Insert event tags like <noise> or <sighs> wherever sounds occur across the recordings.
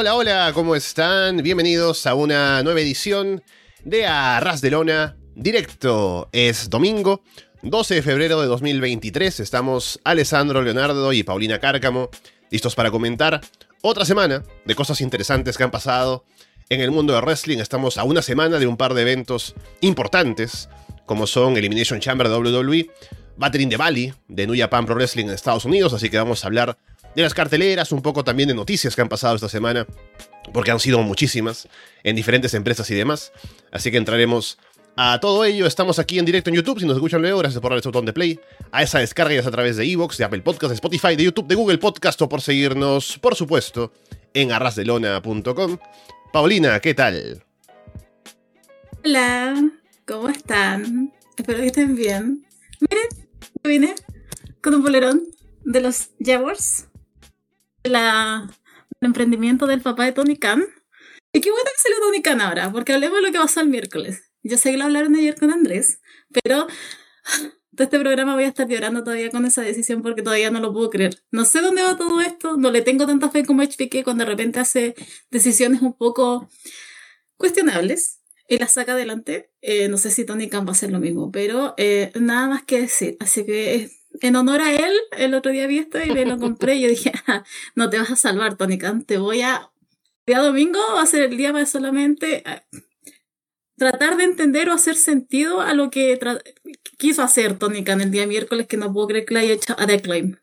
Hola, hola, ¿cómo están? Bienvenidos a una nueva edición de Arras de Lona Directo. Es domingo, 12 de febrero de 2023. Estamos Alessandro Leonardo y Paulina Cárcamo listos para comentar otra semana de cosas interesantes que han pasado en el mundo de wrestling. Estamos a una semana de un par de eventos importantes, como son Elimination Chamber de WWE, Battle in the Valley de New Japan Pro Wrestling en Estados Unidos, así que vamos a hablar de las carteleras, un poco también de noticias que han pasado esta semana, porque han sido muchísimas en diferentes empresas y demás. Así que entraremos a todo ello. Estamos aquí en directo en YouTube. Si nos escuchan luego, gracias por darle botón de play. A esa descarga ya a través de Evox, de Apple Podcast, de Spotify, de YouTube, de Google Podcast o por seguirnos, por supuesto, en arrasdelona.com. Paulina, ¿qué tal? Hola, ¿cómo están? Espero que estén bien. Miren, vine con un bolerón de los Jaguars la, el emprendimiento del papá de Tony Khan. Y qué bueno que salió Tony Khan ahora, porque hablemos de lo que pasó el miércoles. Yo sé que lo hablaron ayer con Andrés, pero <sighs> de este programa voy a estar llorando todavía con esa decisión porque todavía no lo puedo creer. No sé dónde va todo esto, no le tengo tanta fe como HPK cuando de repente hace decisiones un poco cuestionables y las saca adelante. Eh, no sé si Tony Khan va a hacer lo mismo, pero eh, nada más que decir. Así que en honor a él, el otro día vi esto y me lo compré y yo dije, <laughs> ah, no te vas a salvar, Tony Khan, te voy a... El día domingo va a ser el día para solamente ah, tratar de entender o hacer sentido a lo que quiso hacer Tony Khan el día miércoles, que no puedo creer que le haya hecho a Declaim.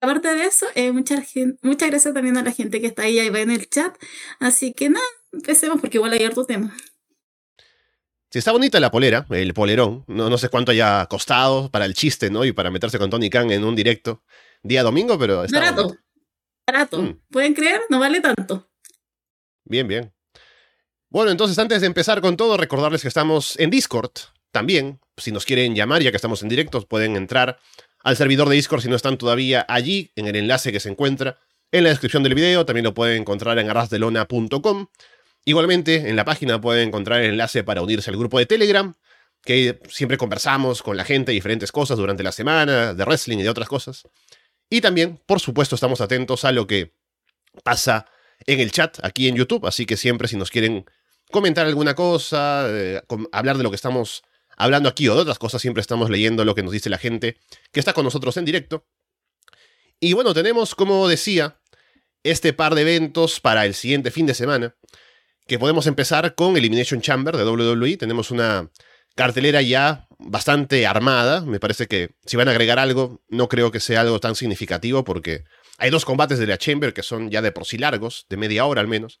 Aparte de eso, eh, muchas, muchas gracias también a la gente que está ahí, va en el chat. Así que nada, empecemos porque igual hay harto tema. Si está bonita la polera, el polerón. No, no sé cuánto haya costado para el chiste, ¿no? Y para meterse con Tony Khan en un directo día domingo, pero está barato. Barato. Mm. ¿Pueden creer? No vale tanto. Bien, bien. Bueno, entonces antes de empezar con todo, recordarles que estamos en Discord también. Si nos quieren llamar, ya que estamos en directo, pueden entrar al servidor de Discord si no están todavía allí, en el enlace que se encuentra en la descripción del video. También lo pueden encontrar en arrasdelona.com. Igualmente, en la página pueden encontrar el enlace para unirse al grupo de Telegram, que siempre conversamos con la gente diferentes cosas durante la semana, de wrestling y de otras cosas. Y también, por supuesto, estamos atentos a lo que pasa en el chat aquí en YouTube, así que siempre si nos quieren comentar alguna cosa, eh, hablar de lo que estamos hablando aquí o de otras cosas, siempre estamos leyendo lo que nos dice la gente que está con nosotros en directo. Y bueno, tenemos, como decía, este par de eventos para el siguiente fin de semana que podemos empezar con Elimination Chamber de WWE. Tenemos una cartelera ya bastante armada. Me parece que si van a agregar algo, no creo que sea algo tan significativo porque hay dos combates de la Chamber que son ya de por sí largos, de media hora al menos.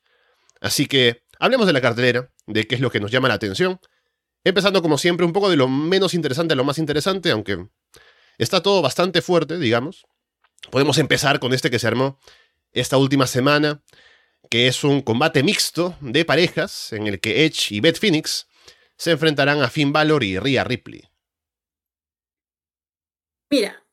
Así que hablemos de la cartelera, de qué es lo que nos llama la atención. Empezando como siempre un poco de lo menos interesante a lo más interesante, aunque está todo bastante fuerte, digamos. Podemos empezar con este que se armó esta última semana, que es un combate mixto de parejas en el que Edge y Beth Phoenix se enfrentarán a Finn Balor y Rhea Ripley. Mira,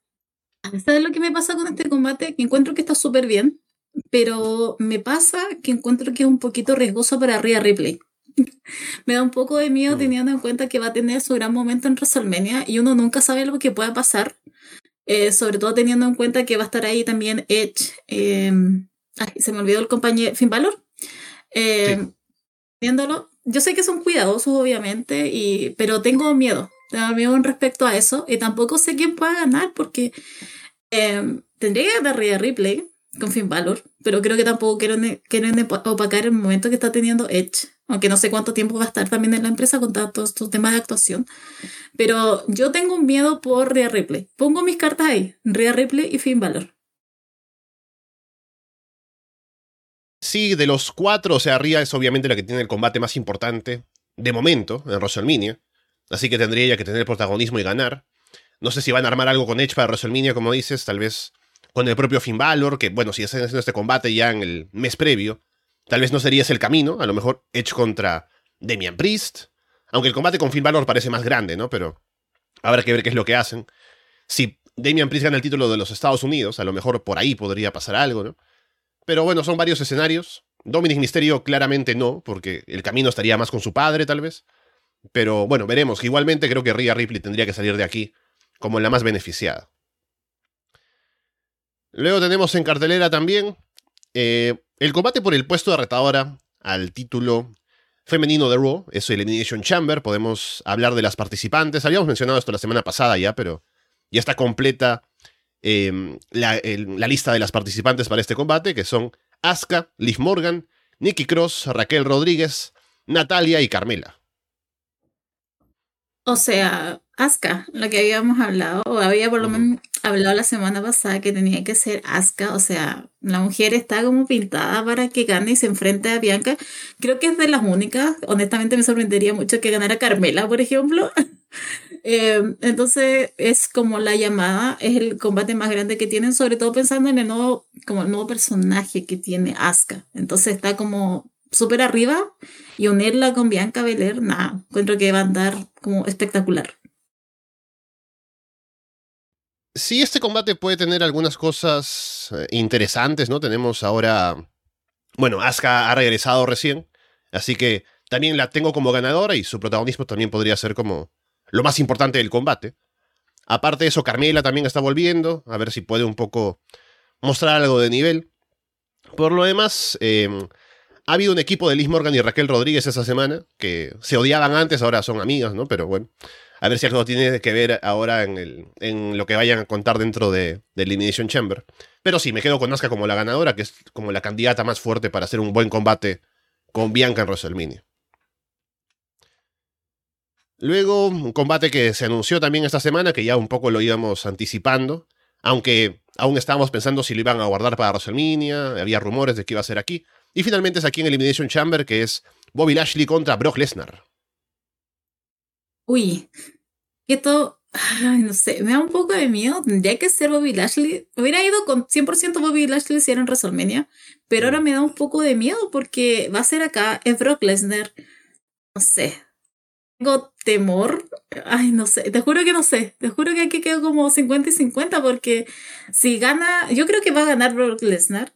¿sabes lo que me pasa con este combate? Que encuentro que está súper bien, pero me pasa que encuentro que es un poquito riesgoso para Rhea Ripley. <laughs> me da un poco de miedo mm. teniendo en cuenta que va a tener su gran momento en WrestleMania y uno nunca sabe lo que pueda pasar. Eh, sobre todo teniendo en cuenta que va a estar ahí también Edge, eh, se me olvidó el compañero Finn Balor. Eh, Viéndolo, yo sé que son cuidadosos, obviamente, y, pero tengo miedo. Tengo miedo en respecto a eso. Y tampoco sé quién pueda ganar porque eh, tendría que ganar Rhea Ripley con Finn Balor, pero creo que tampoco quieren, quieren opacar el momento que está teniendo Edge. Aunque no sé cuánto tiempo va a estar también en la empresa con todos estos temas de actuación. Pero yo tengo un miedo por Rhea Ripley. Pongo mis cartas ahí: Rhea Ripley y Finn Balor. Sí, de los cuatro, o sea, Ria es obviamente la que tiene el combate más importante de momento en WrestleMania. Así que tendría ella que tener protagonismo y ganar. No sé si van a armar algo con Edge para WrestleMania, como dices, tal vez con el propio Finn Balor, que bueno, si están haciendo este combate ya en el mes previo, tal vez no sería ese el camino, a lo mejor Edge contra Damian Priest, aunque el combate con Finn Balor parece más grande, ¿no? Pero habrá que ver qué es lo que hacen. Si Damian Priest gana el título de los Estados Unidos, a lo mejor por ahí podría pasar algo, ¿no? Pero bueno, son varios escenarios. Dominic Misterio claramente no, porque el camino estaría más con su padre, tal vez. Pero bueno, veremos. Igualmente creo que Rhea Ripley tendría que salir de aquí como la más beneficiada. Luego tenemos en cartelera también eh, el combate por el puesto de retadora al título femenino de Raw es el Elimination Chamber. Podemos hablar de las participantes. Habíamos mencionado esto la semana pasada ya, pero ya está completa em, la, la, lista de las participantes para este combate, que son Asuka, Liv Morgan, Nikki Cross, Raquel Rodríguez, Natalia y Carmela. O sea, Asuka, lo que habíamos hablado, o había por lo menos hablado la semana pasada que tenía que ser Asuka, o sea, la mujer está como pintada para que gane y se enfrente a Bianca. Creo que es de las únicas, honestamente me sorprendería mucho que ganara Carmela, por ejemplo. <laughs> Eh, entonces es como la llamada, es el combate más grande que tienen, sobre todo pensando en el nuevo, como el nuevo personaje que tiene Asuka. Entonces está como súper arriba y unirla con Bianca Belair, nada, encuentro que va a andar como espectacular. Sí, este combate puede tener algunas cosas eh, interesantes, ¿no? Tenemos ahora. Bueno, Asuka ha regresado recién, así que también la tengo como ganadora y su protagonismo también podría ser como lo más importante del combate. Aparte de eso, Carmela también está volviendo, a ver si puede un poco mostrar algo de nivel. Por lo demás, em, ha habido un equipo de Liz Morgan y Raquel Rodríguez esa semana, que se odiaban antes, ahora son amigas, ¿no? Pero bueno, a ver si algo tiene que ver ahora en, lo que vayan a contar dentro de, de Elimination Chamber. Pero sí, me quedo con Asuka como la ganadora, que es como la candidata más fuerte para hacer un buen combate con Bianca en WrestleMania. Luego, un combate que se anunció también esta semana, que ya un poco lo íbamos anticipando, aunque aún estábamos pensando si lo iban a guardar para WrestleMania, había rumores de que iba a ser aquí. Y finalmente es aquí en Elimination Chamber, que es Bobby Lashley contra Brock Lesnar. Uy, esto, ay, no sé, me da un poco de miedo. Tendría que ser Bobby Lashley. Hubiera ido con 100% Bobby Lashley si era en WrestleMania, pero ahora me da un poco de miedo porque va a ser acá, es Brock Lesnar. No sé, tengo temor. Ay, no sé, te juro que no sé. Te juro que aquí quedo como 50 y 50 porque si gana, yo creo que va a ganar Brock Lesnar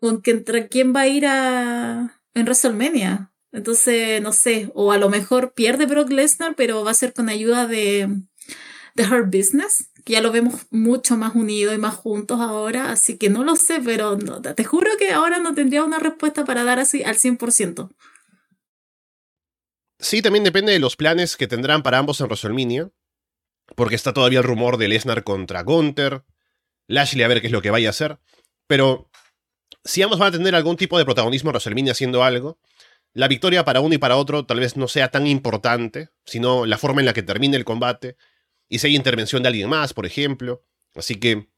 con quién va a ir a en WrestleMania. Entonces, no sé, o a lo mejor pierde Brock Lesnar, pero va a ser con ayuda de, de Her Business, que ya lo vemos mucho más unido y más juntos ahora, así que no lo sé, pero te juro que ahora no tendría una respuesta para dar así al 100%. Sí, también depende de los planes que tendrán para ambos en WrestleMania, porque está todavía el rumor de Lesnar contra Gunther, Lashley a ver qué es lo que vaya a hacer, pero si ambos van a tener algún tipo de protagonismo en WrestleMania haciendo algo, la victoria para uno y para otro tal vez no sea tan importante, sino la forma en la que termine el combate y si hay intervención de alguien más, por ejemplo. Así que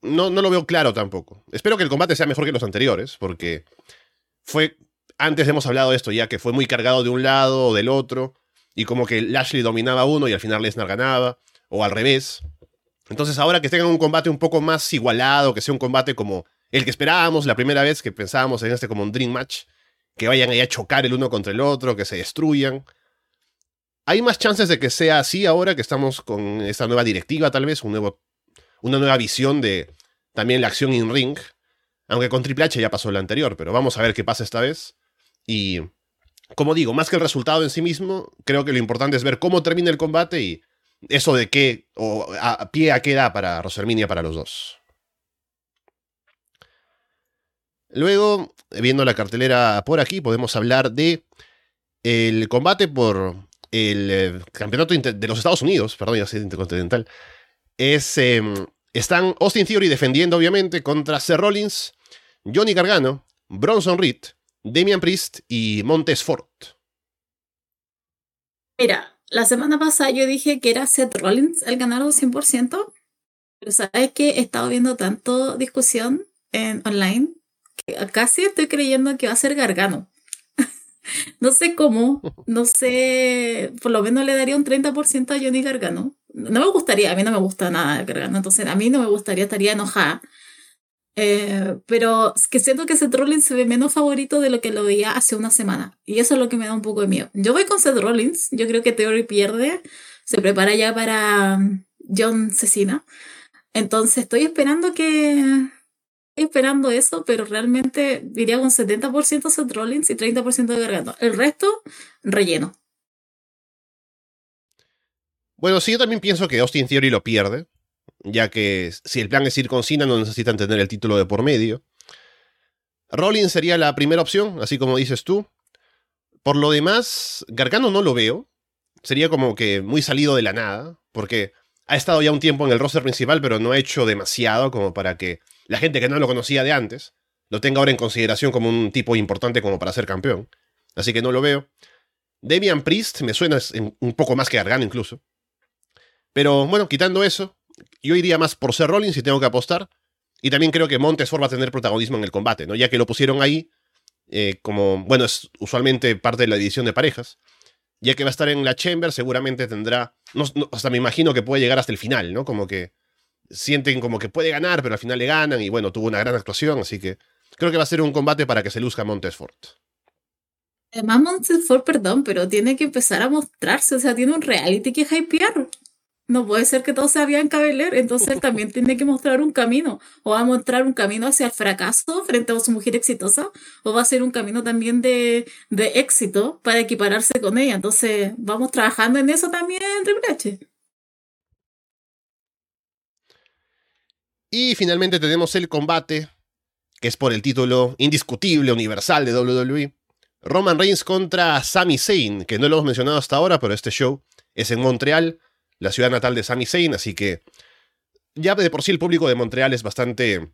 no, no lo veo claro tampoco. Espero que el combate sea mejor que los anteriores, porque fue, antes hemos hablado de esto ya, que fue muy cargado de un lado o del otro, y como que Lashley dominaba uno y al final Lesnar ganaba, o al revés. Entonces ahora que tengan un combate un poco más igualado, que sea un combate como el que esperábamos la primera vez que pensábamos en este como un Dream Match, que vayan ahí a chocar el uno contra el otro, que se destruyan. Hay más chances de que sea así ahora que estamos con esta nueva directiva, tal vez, un nuevo, una nueva visión de también la acción in ring. Aunque con Triple H ya pasó la anterior, pero vamos a ver qué pasa esta vez. Y, como digo, más que el resultado en sí mismo, creo que lo importante es ver cómo termina el combate y eso de qué, o a pie a qué da para WrestleMania para los dos. Luego, viendo la cartelera por aquí, podemos hablar de el combate por el eh, campeonato de los Estados Unidos, perdón, ya soy intercontinental. Es, em, están Austin Theory defendiendo, obviamente, contra Seth Rollins, Johnny Gargano, Bronson Reed, Damian Priest y Montes Ford. Mira, la semana pasada yo dije que era Seth Rollins el ganador 100%, pero sabes que he estado viendo tanto discusión en online casi estoy creyendo que va a ser Gargano. <laughs> no sé cómo, no sé, por lo menos le daría un 30% a Johnny Gargano. No me gustaría, a mí no me gusta nada Gargano, entonces a mí no me gustaría, estaría enojada. Eh, pero que siento que Seth Rollins se ve menos favorito de lo que lo veía hace una semana. Y eso es lo que me da un poco de miedo. Yo voy con Seth Rollins. Yo creo que Theory pierde. Se prepara ya para um, John Cecina. Entonces estoy esperando que, esperando eso, pero realmente diría un 70% Seth Rollins y 30% de Gargano. El resto, relleno. Bueno, sí, yo también pienso que Austin Theory lo pierde, ya que si el plan es ir con Cena no necesitan tener el título de por medio. Rollins sería la primera opción, así como dices tú. Por lo demás, Gargano no lo veo. Sería como que muy salido de la nada, porque ha estado ya un tiempo en el roster principal, pero no ha hecho demasiado como para que la gente que no lo conocía de antes lo tenga ahora en consideración como un tipo importante como para ser campeón. Así que no lo veo. Damian Priest me suena un poco más que Gargano incluso. Pero bueno, quitando eso, yo iría más por ser Rollins si tengo que apostar. Y también creo que Montesford va a tener protagonismo en el combate, ¿no? Ya que lo pusieron ahí eh, como, bueno, es usualmente parte de la edición de parejas. Ya que va a estar en la Chamber, seguramente tendrá, hasta me imagino que puede llegar hasta el final, ¿no? Como que sienten como que puede ganar, pero al final le ganan y bueno, tuvo una gran actuación, así que creo que va a ser un combate para que se luzca Montesford. Además, Montesford, perdón, pero tiene que empezar a mostrarse, o sea, tiene un reality que hypear no puede ser que todo sea bien cabeler, entonces él también <laughs> tiene que mostrar un camino, o va a mostrar un camino hacia el fracaso frente a su mujer exitosa, o va a ser un camino también de, de éxito para equipararse con ella. Entonces, vamos trabajando en eso también Triple H. Y finalmente tenemos el combate, que es por el título indiscutible universal de WWE. Roman Reigns contra Sami Zayn, que no lo hemos mencionado hasta ahora, pero este show es en Montreal la ciudad natal de Sami Zayn, así que ya de por sí el público de Montreal es bastante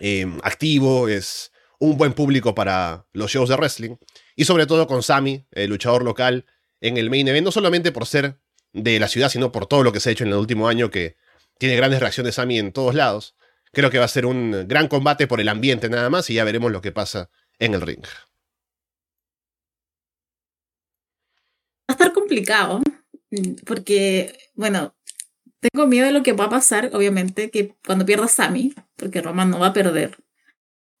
em, activo, es un buen público para los shows de wrestling, y sobre todo con Sami, el luchador local, en el main event, no solamente por ser de la ciudad, sino por todo lo que se ha hecho en el último año, que tiene grandes reacciones Sami en todos lados. Creo que va a ser un gran combate por el ambiente nada más, y ya veremos lo que pasa en el ring. Va a estar complicado. Mm, porque, bueno, tengo miedo de lo que va a pasar, obviamente, que cuando pierda Sammy, porque Roman no va a perder.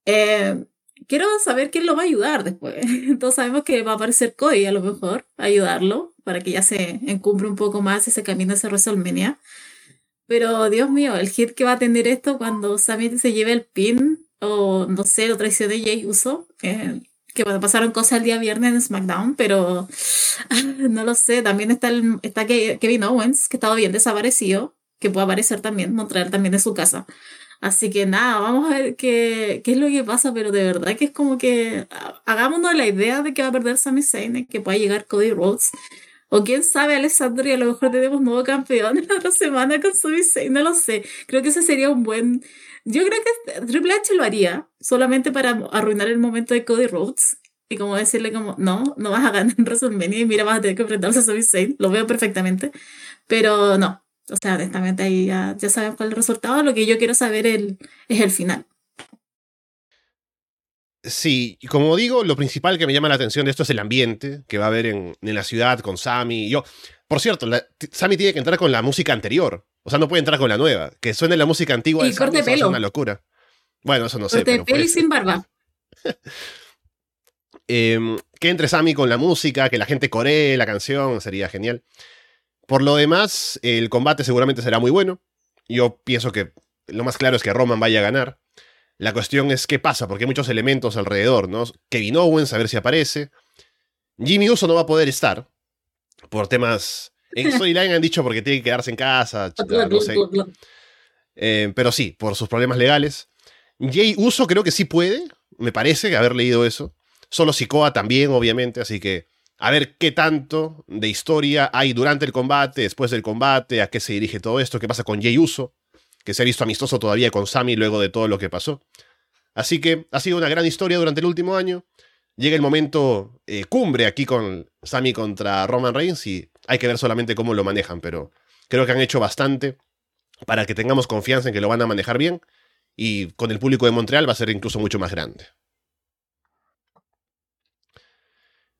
Eh, quiero saber quién lo va a ayudar después. <laughs> Entonces sabemos que va a aparecer Cody a lo mejor, a ayudarlo, para que ya se encumbre un poco más ese camino hacia WrestleMania. Pero Dios mío, el hit que va a tener esto cuando Sammy se lleve el pin, o no sé, lo traicione Jay Uso, eh, que bueno, pasaron cosas el día viernes en SmackDown, pero <laughs> no lo sé. También está, el, está Kevin Owens, que estaba bien desaparecido, que puede aparecer también, mostrar también en su casa. Así que nada, vamos a ver qué, qué es lo que pasa, pero de verdad que es como que hagámonos la idea de que va a perder Sami Zayn, que pueda llegar Cody Rhodes. O quién sabe, Alessandro, y a lo mejor tenemos nuevo campeón <laughs> en la otra semana con Sami Zayn, no lo sé. Creo que ese sería un buen, yo creo que Triple H lo haría solamente para arruinar el momento de Cody Rhodes y como decirle como, no, no vas a ganar en WrestleMania y mira, vas a tener que enfrentarse a Sami Zayn. Lo veo perfectamente, pero no. O sea, honestamente ahí ya, ya saben cuál es el resultado. Lo que yo quiero saber el, es el final. Sí, como digo, lo principal que me llama la atención de esto es el ambiente que va a haber en, en la ciudad con Sammy. Yo, por cierto, Sammy tiene que entrar con la música anterior. O sea, no puede entrar con la nueva. Que suene la música antigua y de corte pelo. es una locura. Bueno, eso no sé. Corte pelo y sin barba. <laughs> Em, que entre Sammy con la música, que la gente coree la canción, sería genial. Por lo demás, el combate seguramente será muy bueno. Yo pienso que lo más claro es que Roman vaya a ganar. La cuestión es qué pasa, porque hay muchos elementos alrededor, ¿no? Kevin Owens, a ver si aparece. Jimmy Uso no va a poder estar por temas en Storyline han dicho porque tiene que quedarse en casa, no sé. Eh, pero sí, por sus problemas legales. Jay Uso creo que sí puede, me parece haber leído eso. Solo Sikoa también, obviamente, así que a ver qué tanto de historia hay durante el combate, después del combate, a qué se dirige todo esto, qué pasa con Jay Uso, que se ha visto amistoso todavía con Sami luego de todo lo que pasó. Así que ha sido una gran historia durante el último año. Llega el momento eh, cumbre aquí con Sami contra Roman Reigns y hay que ver solamente cómo lo manejan, pero creo que han hecho bastante para que tengamos confianza en que lo van a manejar bien y con el público de Montreal va a ser incluso mucho más grande.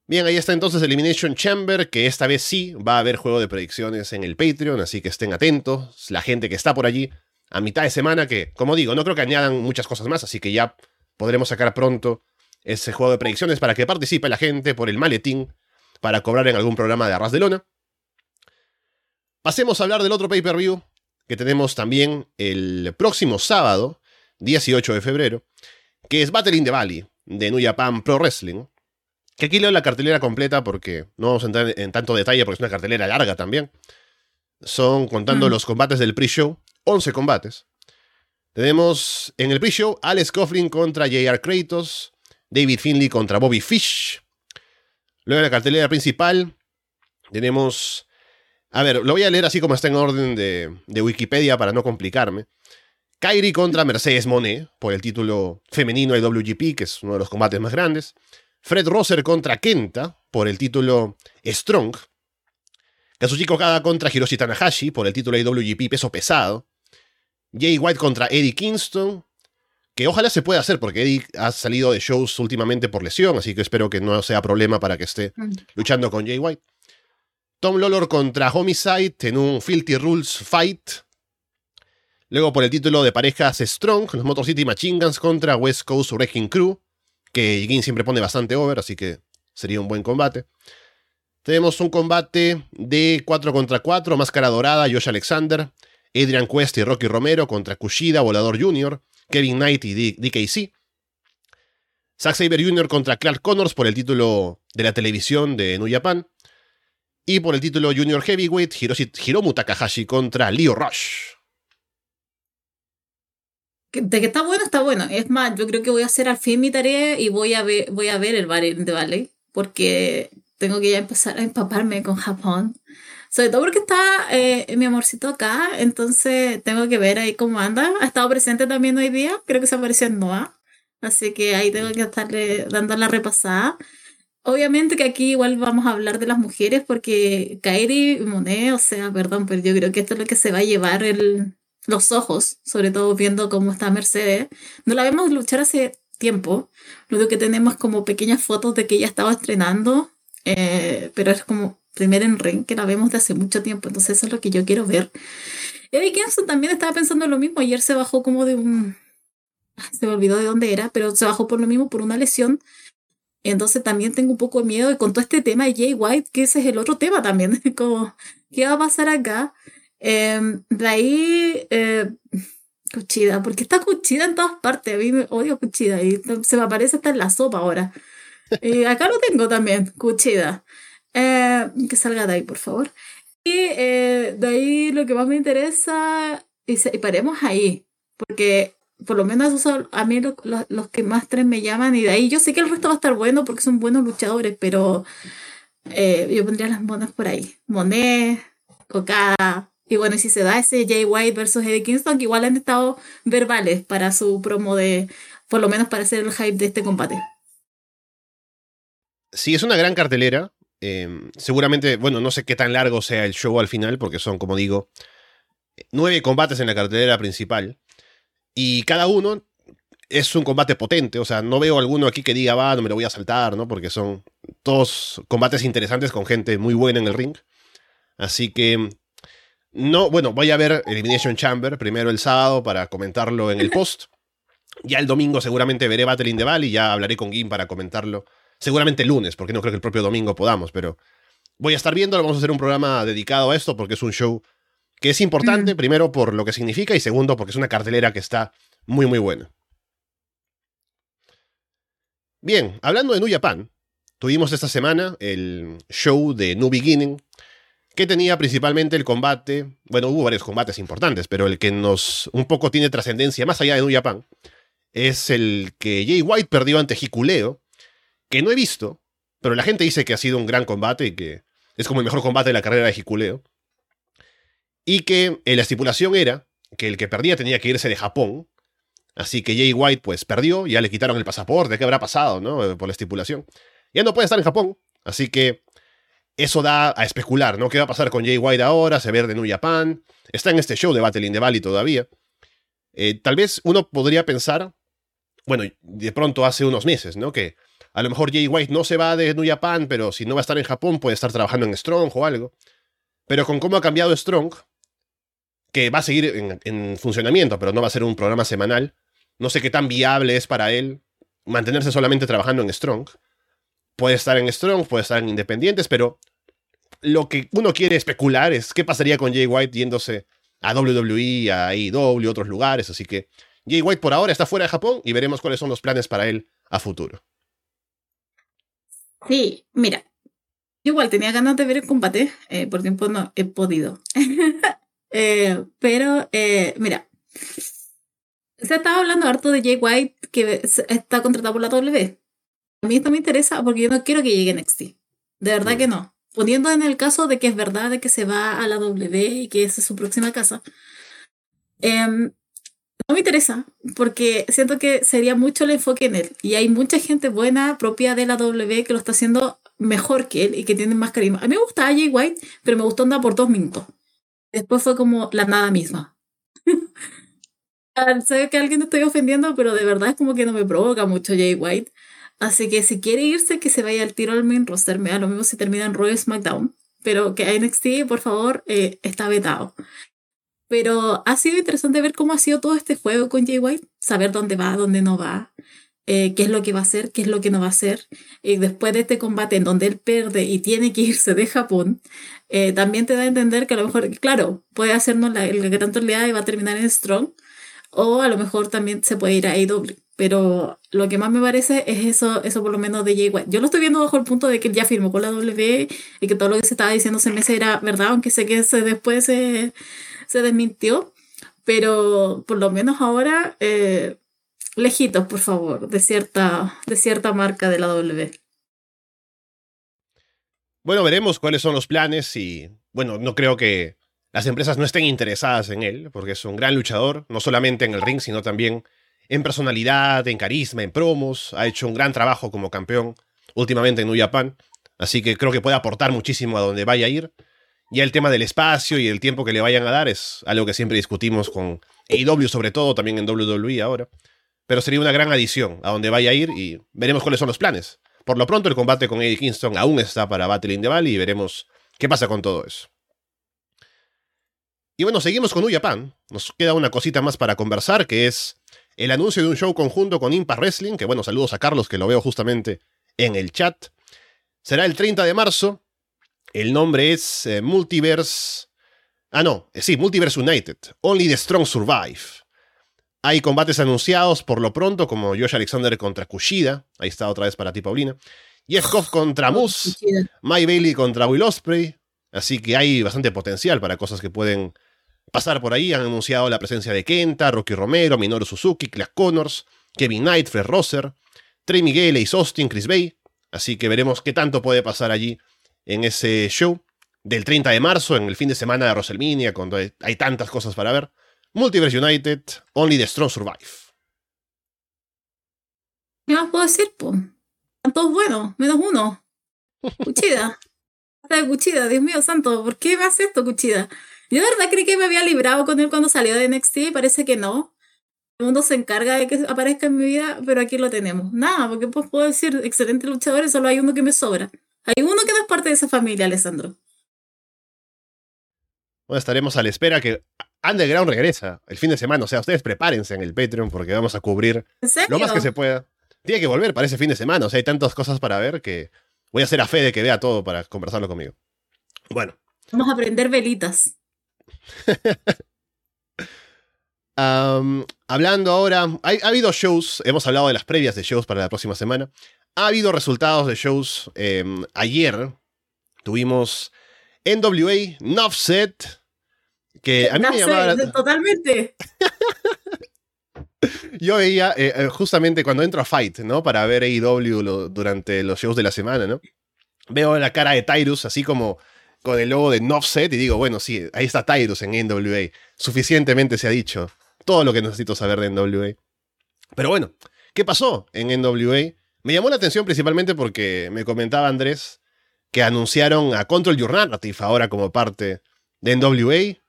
Bien, ahí está entonces Elimination Chamber, que esta vez sí va a haber juego de predicciones en el Patreon, así que estén atentos, la gente que está por allí a mitad de semana, que como digo, no creo que añadan muchas cosas más, así que ya podremos sacar pronto ese juego de predicciones para que participe la gente por el maletín para cobrar en algún programa de Arras de Lona. Pasemos a hablar del otro pay-per-view que tenemos también el próximo sábado, 18 de febrero, que es Battle in the Valley de New Japan Pro Wrestling. Que aquí leo la cartelera completa porque no vamos a entrar en tanto detalle porque es una cartelera larga también. Son, contando mm. los combates del pre-show, 11 combates. Tenemos en el pre-show Alex Coughlin contra J.R. Kratos, David Finley contra Bobby Fish. Luego en la cartelera principal tenemos... A ver, lo voy a leer así como está en orden de, de Wikipedia para no complicarme. Kairi contra Mercedes Monet por el título femenino IWGP, que es uno de los combates más grandes. Fred Rosser contra Kenta por el título Strong. Kazuchika Okada contra Hiroshi Tanahashi por el título IWGP peso pesado. Jay White contra Eddie Kingston. Que ojalá se pueda hacer porque Eddie ha salido de shows últimamente por lesión, así que espero que no sea problema para que esté Mm. luchando con Jay White. Tom Lawlor contra Homicide en un Filthy Rules fight. Luego por el título de parejas Strong, los Motor City Machine Guns contra West Coast Wrecking Crew, que Gin siempre pone bastante over, así que sería un buen combate. Tenemos un combate de 4 contra 4, Máscara Dorada, Josh Alexander, Adrian Quest y Rocky Romero contra Kushida, Volador Jr., Kevin Knight y DKC. Zack Saber Jr. contra Clark Connors por el título de la televisión de New Japan. Y por el título Junior Heavyweight, Hiroshi, Hiromu Takahashi contra Leo Rush. De que está bueno, está bueno. Es más, yo creo que voy a hacer al fin mi tarea y voy a ver, voy a ver el Bar de Valley, porque tengo que ya empezar a empaparme con Japón. Sobre todo porque está eh, mi amorcito acá, entonces tengo que ver ahí cómo anda. Ha estado presente también hoy día, creo que se apareció en Noah, así que ahí tengo que estarle dando la repasada. Obviamente que aquí igual vamos a hablar de las mujeres porque Kairi Monet, o sea, perdón, pero yo creo que esto es lo que se va a llevar el, los ojos, sobre todo viendo cómo está Mercedes. No la vemos luchar hace tiempo, lo único que tenemos como pequeñas fotos de que ella estaba estrenando, eh, pero es como primer en ring que la vemos de hace mucho tiempo, entonces eso es lo que yo quiero ver. Eddie Kingston también estaba pensando lo mismo, ayer se bajó como de un... Se me olvidó de dónde era, pero se bajó por lo mismo, por una lesión. Entonces también tengo un poco de miedo y con todo este tema de Jay White, que ese es el otro tema también, <laughs> como, ¿qué va a pasar acá? Eh, de ahí, eh, Cuchida, porque está Cuchida en todas partes, a mí me odio Cuchida y se me aparece hasta en la sopa ahora. Y acá lo tengo también, Cuchida. Eh, que salga de ahí, por favor. Y eh, de ahí lo que más me interesa, y paremos ahí, porque por lo menos esos son a mí lo- lo- los que más tres me llaman, y de ahí yo sé que el resto va a estar bueno porque son buenos luchadores, pero eh, yo pondría las monas por ahí. Monet, Okada. Y bueno, y si se da ese Jay White versus Eddie Kingston, que igual han estado verbales para su promo de, por lo menos para hacer el hype de este combate. Sí, es una gran cartelera. eh, seguramente, bueno, no sé qué tan largo sea el show al final, porque son, como digo, nueve combates en la cartelera principal. Y cada uno es un combate potente. O sea, no veo alguno aquí que diga, va, no me lo voy a saltar, ¿no? Porque son todos combates interesantes con gente muy buena en el ring. Así que. No, bueno, voy a ver Elimination Chamber primero el sábado para comentarlo en el <laughs> post. Ya el domingo seguramente veré Battle in the Valley y ya hablaré con Gim para comentarlo. Seguramente el lunes, porque no creo que el propio domingo podamos, pero voy a estar viendo, vamos a hacer un programa dedicado a esto porque es un show que es importante, Mm. primero por lo que significa y segundo porque es una cartelera que está muy muy buena. Bien, hablando de New Japan, tuvimos esta semana el show de New Beginning, que tenía principalmente el combate, bueno, hubo varios combates importantes, pero el que nos un poco tiene trascendencia más allá de New Japan es el que Jay White perdió ante Hikuleo, que no he visto, pero la gente dice que ha sido un gran combate y que es como el mejor combate de la carrera de Hikuleo. Y que eh, la estipulación era que el que perdía tenía que irse de Japón. Así que Jay White pues perdió, ya le quitaron el pasaporte, ¿qué habrá pasado, no? Eh, Por la estipulación. Ya no puede estar en Japón, así que eso da a especular, ¿no? ¿Qué va a pasar con Jay White ahora? Se ve de New Japan. Está en este show de Battle in the Valley todavía. Eh, tal vez uno podría pensar, bueno, de pronto hace unos meses, ¿no? Que a lo mejor Jay White no se va de New Japan, pero si no va a estar en Japón, puede estar trabajando en Strong o algo. Pero con cómo ha cambiado Strong, que va a seguir en, en funcionamiento, pero no va a ser un programa semanal, no sé qué tan viable es para él mantenerse solamente trabajando en Strong. Puede estar en Strong, puede estar en Independientes, pero lo que uno quiere especular es qué pasaría con Jay White yéndose a WWE, a AEW, otros lugares. Así que Jay White por ahora está fuera de Japón y veremos cuáles son los planes para él a futuro. Sí, mira, igual tenía ganas de ver el combate, eh, por tiempo no he podido. <laughs> Eh, pero, eh, mira, Se estaba hablando harto de Jay White que está contratado por la W. A mí esto me interesa porque yo no quiero que llegue NXT. De verdad que no. Poniendo en el caso de que es verdad de que se va a la W y que esa es su próxima casa. Em, no me interesa porque siento que sería mucho el enfoque en él. Y hay mucha gente buena, propia de la W, que lo está haciendo mejor que él y que tiene más carisma. A mí me gustaba Jay White, pero me gustó andar por dos minutos. Después fue como la nada misma. <laughs> Sé que alguien estoy ofendiendo, pero de verdad es como que no me provoca mucho Jay White. Así que si quiere irse, que se vaya al tiro al main roster. Me da lo mismo si termina en Royal SmackDown. Pero que NXT, por favor, eh, está vetado. Pero ha sido interesante ver cómo ha sido todo este juego con Jay White. Saber dónde va, dónde no va. Eh, qué es lo que va a hacer, qué es lo que no va a hacer. Y después de este combate en donde él pierde y tiene que irse de Japón, eh, también te da a entender que a lo mejor, claro, puede hacernos la, el gran torneo y va a terminar en Strong, o a lo mejor también se puede ir a AEW. Pero lo que más me parece es eso, eso por lo menos de Jay White. Yo lo estoy viendo bajo el punto de que él ya firmó con la W y que todo lo que se estaba diciendo ese mes era verdad, aunque sé que se, después se, se desmintió. Pero por lo menos ahora, eh, lejitos, por favor, de cierta, de cierta marca de la W. Bueno, veremos cuáles son los planes y, bueno, no creo que las empresas no estén interesadas en él, porque es un gran luchador, no solamente en el ring, sino también en personalidad, en carisma, en promos. Ha hecho un gran trabajo como campeón últimamente en New así que creo que puede aportar muchísimo a donde vaya a ir. Ya el tema del espacio y el tiempo que le vayan a dar es algo que siempre discutimos con AEW, sobre todo también en WWE ahora. Pero sería una gran adición a donde vaya a ir y veremos cuáles son los planes. Por lo pronto, el combate con Eddie Kingston aún está para Battle in the Valley y veremos qué pasa con todo eso. Y bueno, seguimos con Japan. Nos queda una cosita más para conversar, que es el anuncio de un show conjunto con Impact Wrestling, que bueno, saludos a Carlos, que lo veo justamente en el chat. Será el 30 de marzo. El nombre es eh, Multiverse... Ah, no, eh, sí, Multiverse United. Only the Strong Survive. Hay combates anunciados por lo pronto, como Josh Alexander contra Kushida. Ahí está otra vez para ti, Paulina. Jeff contra Moose. My Bailey contra Will Osprey. Así que hay bastante potencial para cosas que pueden pasar por ahí. Han anunciado la presencia de Kenta, Rocky Romero, Minoru Suzuki, Clash Connors, Kevin Knight, Fred Rosser, Trey Miguel, Ace Austin, Chris Bay. Así que veremos qué tanto puede pasar allí en ese show del 30 de marzo, en el fin de semana de WrestleMania, cuando hay tantas cosas para ver. Multiverse United, Only the Strong Survive. ¿Qué más puedo decir, po? Están todos buenos, menos uno. <laughs> Cuchida. Cuchida, Dios mío santo, ¿por qué me hace esto, Cuchida? Yo de verdad creí que me había librado con él cuando salió de NXT y parece que no. El mundo se encarga de que aparezca en mi vida, pero aquí lo tenemos. Nada, porque pues puedo decir, excelente luchador, solo hay uno que me sobra. Hay uno que no es parte de esa familia, Alessandro. Bueno, estaremos a la espera que Underground regresa el fin de semana. O sea, ustedes prepárense en el Patreon porque vamos a cubrir lo más que se pueda. Tiene que volver para ese fin de semana. O sea, hay tantas cosas para ver que voy a hacer a fe de que vea todo para conversarlo conmigo. Bueno. Vamos a prender velitas. <laughs> hablando ahora, ha habido shows, hemos hablado de las previas de shows para la próxima semana. Ha habido resultados de shows. Em, ayer tuvimos NWA, Set que a mí me llamaba... Totalmente. <laughs> Yo veía, eh, eh, justamente cuando entro a Fight, ¿no? Para ver AEW durante los shows de la semana, ¿no? Veo la cara de Tyrus así como con el logo de Set y digo, bueno, sí, ahí está Tyrus en NWA. Suficientemente se ha dicho todo lo que necesito saber de NWA. Pero bueno, ¿qué pasó en NWA? Me llamó la atención principalmente porque me comentaba Andrés que anunciaron a Control Your Narrative ahora como parte de NWA.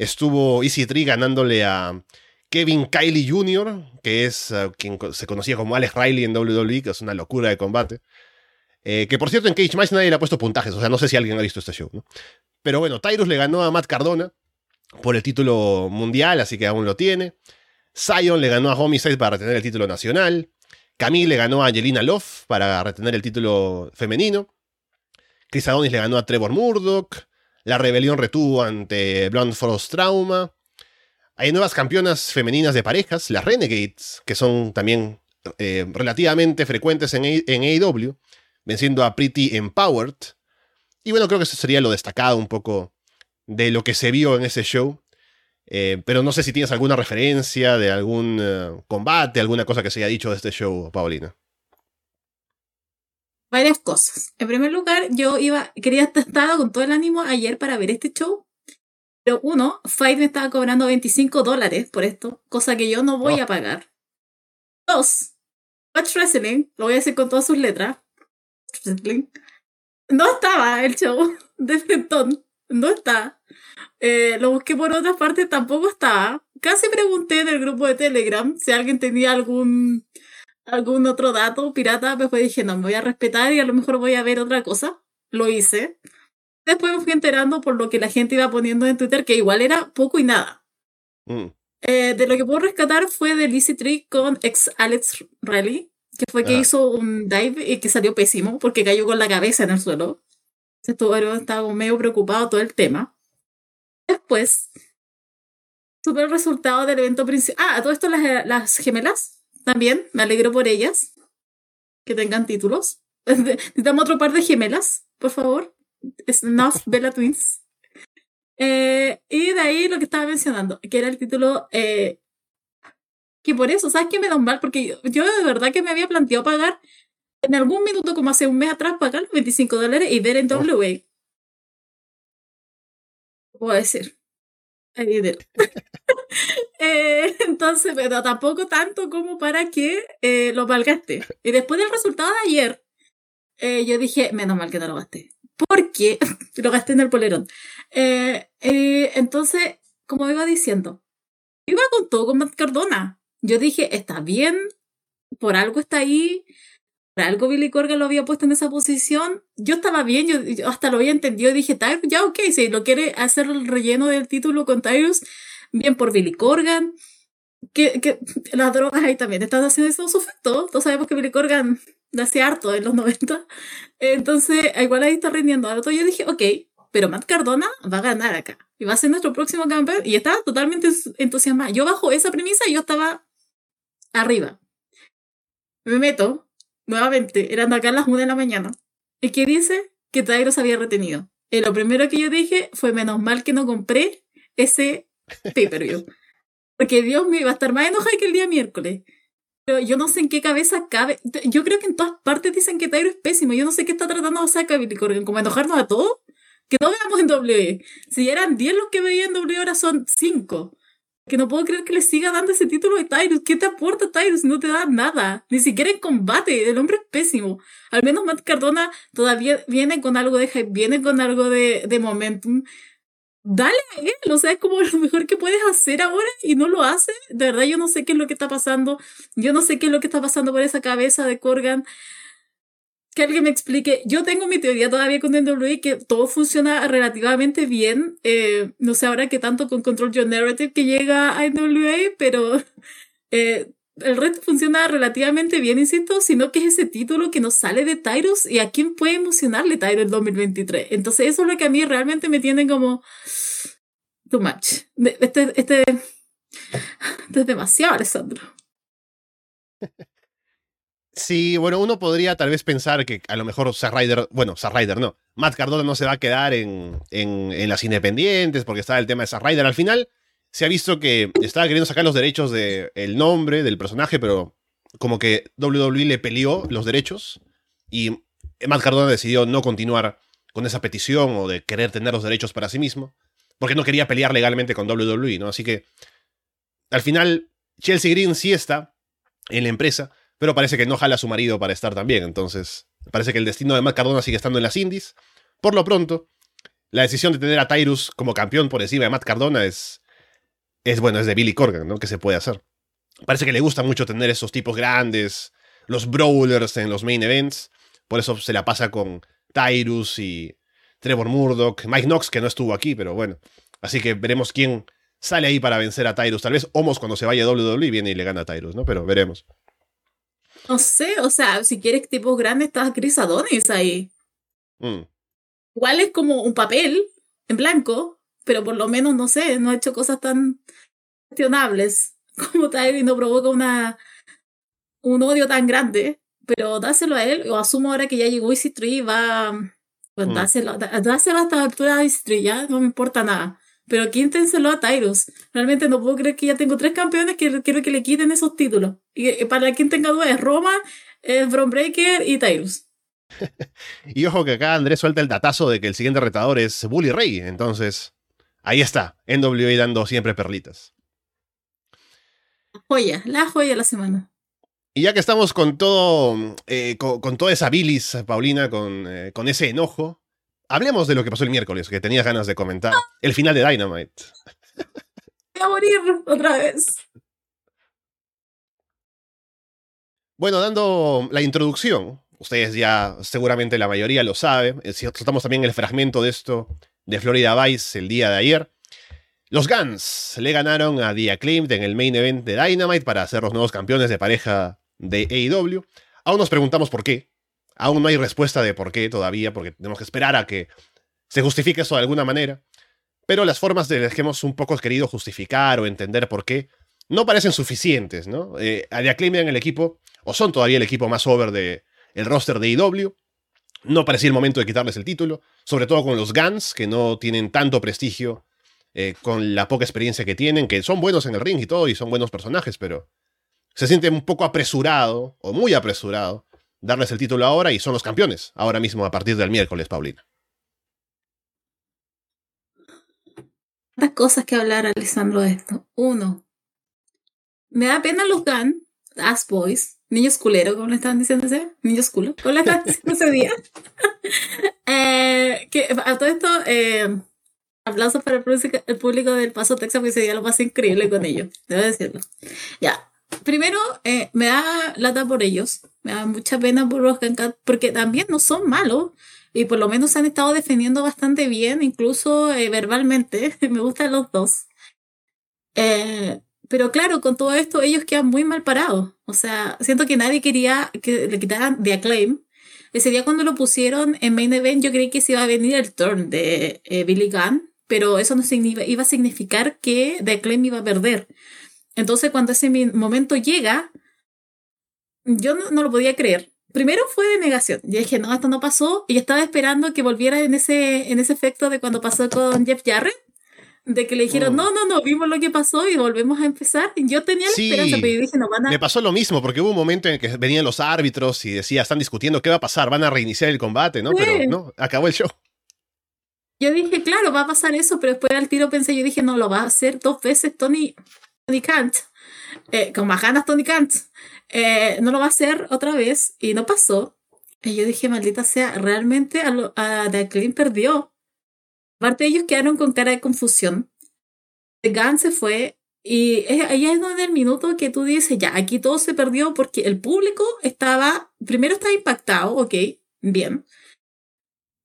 Estuvo Easy Tree ganándole a Kevin Kiley Jr., que es uh, quien se conocía como Alex Riley en WWE, que es una locura de combate. Eh, que por cierto en Cage Match nadie le ha puesto puntajes, o sea, no sé si alguien ha visto este show. Pero bueno, Tyrus le ganó a Matt Cardona por el título mundial, así que aún lo tiene. Zion le ganó a Homicide para retener el título nacional. Camille le ganó a Angelina Love para retener el título femenino. Chris Adonis le ganó a Trevor Murdoch. La rebelión retuvo ante Blonde Frost Trauma. Hay nuevas campeonas femeninas de parejas, las Renegades, que son también eh, relativamente frecuentes en, AEW, venciendo a Pretty Empowered. Y bueno, creo que eso sería lo destacado un poco de lo que se vio en ese show. Eh, pero no sé si tienes alguna referencia de algún eh, combate, alguna cosa que se haya dicho de este show, Paulina. Varias cosas. En primer lugar, yo iba, quería estar con todo el ánimo ayer para ver este show. Pero uno, Fight me estaba cobrando 25 dólares por esto, cosa que yo no voy Oh. a pagar. Dos, Watch Wrestling, lo voy a decir con todas sus letras. Wrestling. No estaba el show <laughs> de Fentón, no está. Eh, lo busqué por otras partes, tampoco estaba. Casi pregunté en el grupo de Telegram si alguien tenía algún algún otro dato pirata, después dije, no, me voy a respetar y a lo mejor voy a ver otra cosa. Lo hice. Después me fui enterando por lo que la gente iba poniendo en Twitter, que igual era poco y nada. Mm. Eh, de lo que puedo rescatar fue de Lizzie Tree con ex Alex Riley, que fue que Ah. hizo un dive y que salió pésimo porque cayó con la cabeza en el suelo. Estuvo, estaba medio preocupado todo el tema. Después, supe el resultado del evento principal. Ah, todo esto las, las gemelas también, me alegro por ellas. Que tengan títulos. <laughs> Necesitamos otro par de gemelas, por favor. Snuff <laughs> Bella Twins. Eh, y de ahí lo que estaba mencionando, que era el título. eh, que por eso, ¿sabes qué me da un mal? Porque yo, yo de verdad que me había planteado pagar en algún minuto, como hace un mes atrás, pagar los 25 dólares y ver en Oh. WA. Puedo decir. Dinero. <laughs> Eh, entonces, pero tampoco tanto como para que eh, lo malgaste. Y después del resultado de ayer, eh, yo dije, menos mal que no lo gasté. Porque <laughs> lo gasté en el polerón. Eh, entonces, como iba diciendo, iba con todo con Matt Cardona. Yo dije, está bien, por algo está ahí, por algo Billy Corgan lo había puesto en esa posición. Yo estaba bien, yo, yo hasta lo había entendido. Dije, "Tyrus, ya ok, si lo quiere hacer el relleno del título con Tyrus, bien por Billy Corgan. Que, que las drogas ahí también están haciendo eso su efecto. Todos sabemos que Billy Corgan hacía harto en los 90. Entonces, igual ahí está rindiendo alto. Yo dije, ok, pero Matt Cardona va a ganar acá. Y va a ser nuestro próximo campeón. Y estaba totalmente entusiasmada. Yo bajo esa premisa, yo estaba arriba. Me meto, nuevamente, eran acá a las 1 de la mañana. ¿Y qué dice? Que Tyros había retenido. Y lo primero que yo dije fue, menos mal que no compré ese pay-per-view. <laughs> Porque Dios mío, iba a estar más enojada que el día miércoles. Pero yo no sé en qué cabeza cabe. Yo creo que en todas partes dicen que Tyro es pésimo. Yo no sé qué está tratando de hacer Billy Corgan. Como enojarnos a todos. Que no veamos en W. Si eran 10 los que veían en W, ahora son 5. Que no puedo creer que le siga dando ese título a Tyrus. ¿Qué te aporta Tyrus? No te da nada. Ni siquiera en combate. El hombre es pésimo. Al menos Matt Cardona todavía viene con algo de hype, viene con algo de, de momentum. Dale a él, o sea, es como lo mejor que puedes hacer ahora y no lo hace. De verdad, yo no sé qué es lo que está pasando. Yo no sé qué es lo que está pasando por esa cabeza de Corgan. Que alguien me explique. Yo tengo mi teoría todavía con NWA que todo funciona relativamente bien. Eh, no sé ahora qué tanto con Control Your Narrative que llega a NWA, pero <laughs> eh, el resto funciona relativamente bien, insisto, sino que es ese título que nos sale de Tyrus y a quién puede emocionarle Tyrus 2023. Entonces eso es lo que a mí realmente me tiene como too much. Este, este, este <sighs> es demasiado, Alessandro. <laughs> Sí, bueno, uno podría tal vez pensar que a lo mejor Zack Ryder, bueno, Zack Ryder no, Matt Cardona no se va a quedar en, en, las independientes porque está el tema de Zack Ryder. Al final se ha visto que estaba queriendo sacar los derechos del nombre del personaje, pero como que WWE le peleó los derechos y Matt Cardona decidió no continuar con esa petición o de querer tener los derechos para sí mismo, porque no quería pelear legalmente con WWE, ¿no? Así que al final Chelsea Green sí está en la empresa, pero parece que no jala a su marido para estar también. Entonces, parece que el destino de Matt Cardona sigue estando en las indies. Por lo pronto, la decisión de tener a Tyrus como campeón por encima de Matt Cardona es, es bueno, es de Billy Corgan, ¿no? Que se puede hacer. Parece que le gusta mucho tener esos tipos grandes, los brawlers en los main events. Por eso se la pasa con Tyrus y Trevor Murdoch, Mike Knox, que no estuvo aquí, pero bueno. Así que veremos quién sale ahí para vencer a Tyrus. Tal vez Homos cuando se vaya a WWE viene y le gana a Tyrus, ¿no? Pero veremos. No sé, o sea, si quieres tipos grandes, está Chris Adonis ahí. Mm. Igual es como un papel en blanco, pero por lo menos, no sé, no ha hecho cosas tan cuestionables <laughs> como tal y no provoca una, un odio tan grande. Pero dáselo a él, o asumo ahora que ya llegó Easy Tree, va. Pues Mm. dáselo, dá- dáselo hasta la altura de Easy Tree, ya no me importa nada. Pero quítenselo a Tyrus. Realmente no puedo creer que ya tengo tres campeones que quiero que le quiten esos títulos. Y eh, para quien tenga dudas, es Roma, Bron Breaker y Tyrus. <laughs> y ojo que acá Andrés suelta el datazo de que el siguiente retador es Bully Ray. Entonces, ahí está, NWA dando siempre perlitas. Joya, la joya de la semana. Y ya que estamos con todo, eh, con, toda esa bilis, Paulina, con, eh, con ese enojo, hablemos de lo que pasó el miércoles, que tenías ganas de comentar. El final de Dynamite. <laughs> Voy a morir otra vez. Bueno, dando la introducción, ustedes ya seguramente la mayoría lo saben, estamos también el fragmento de esto de Florida Vice el día de ayer. Los Guns le ganaron a The Acclaimed en el main event de Dynamite para ser los nuevos campeones de pareja de AEW. Aún nos preguntamos por qué. Aún no hay respuesta de por qué todavía, porque tenemos que esperar a que se justifique eso de alguna manera. Pero las formas de las que hemos un poco querido justificar o entender por qué no parecen suficientes, ¿no? Eh, a The Acclaimed en el equipo, o son todavía el equipo más over del el roster de AEW. No parecía el momento de quitarles el título, sobre todo con los Guns, que no tienen tanto prestigio eh, con la poca experiencia que tienen, que son buenos en el ring y todo, y son buenos personajes, pero se siente un poco apresurado, o muy apresurado, darles el título ahora y son los campeones, ahora mismo a partir del miércoles, Paulina. Las cosas que hablar, Alessandro, de esto. Uno, me da pena los Gun, As Boys, niños culeros, como le estaban diciendo ese, niños culo, como le estaban diciendo ese día. <laughs> eh, que a todo esto, eh, aplausos para el público del Paso Texas, porque ese día lo pasé increíble con ellos, debo decirlo. Ya, primero, eh, me da lata por ellos, me da mucha pena por los porque también no son malos, y por lo menos se han estado defendiendo bastante bien, incluso eh, verbalmente, <laughs> me gustan los dos. Eh, pero claro, con todo esto ellos quedan muy mal parados. O sea, siento que nadie quería que le quitaran de Acclaim. Ese día cuando lo pusieron en Main Event yo creí que se iba a venir el turn de Billy Gunn pero eso no iba a significar que The Acclaim iba a perder. Entonces, cuando ese momento llega, yo no, lo podía creer. Primero fue de negación. Yo dije, no, esto no pasó. Y estaba esperando que volviera en ese, en ese efecto de cuando pasó con Jeff Jarrett. De que le dijeron, mm. no, no, no, vimos lo que pasó y volvemos a empezar. Yo tenía la esperanza, pero yo dije, no van a. Me pasó lo mismo, porque hubo un momento en el que venían los árbitros y decía, están discutiendo qué va a pasar, van a reiniciar el combate, ¿no? Pero no, acabó el show. Yo dije, claro, va a pasar eso, pero después al tiro pensé, yo dije, no, lo va a hacer dos veces Tony, Tony Kant, eh, con más ganas Tony Kant, eh, no lo va a hacer otra vez, y no pasó. Y yo dije, maldita sea, realmente a, a The Acclaim perdió. Aparte ellos quedaron con cara de confusión. The Gun se fue, y ahí es donde el minuto que tú dices, ya, aquí todo se perdió porque el público estaba, primero estaba impactado, ok, bien.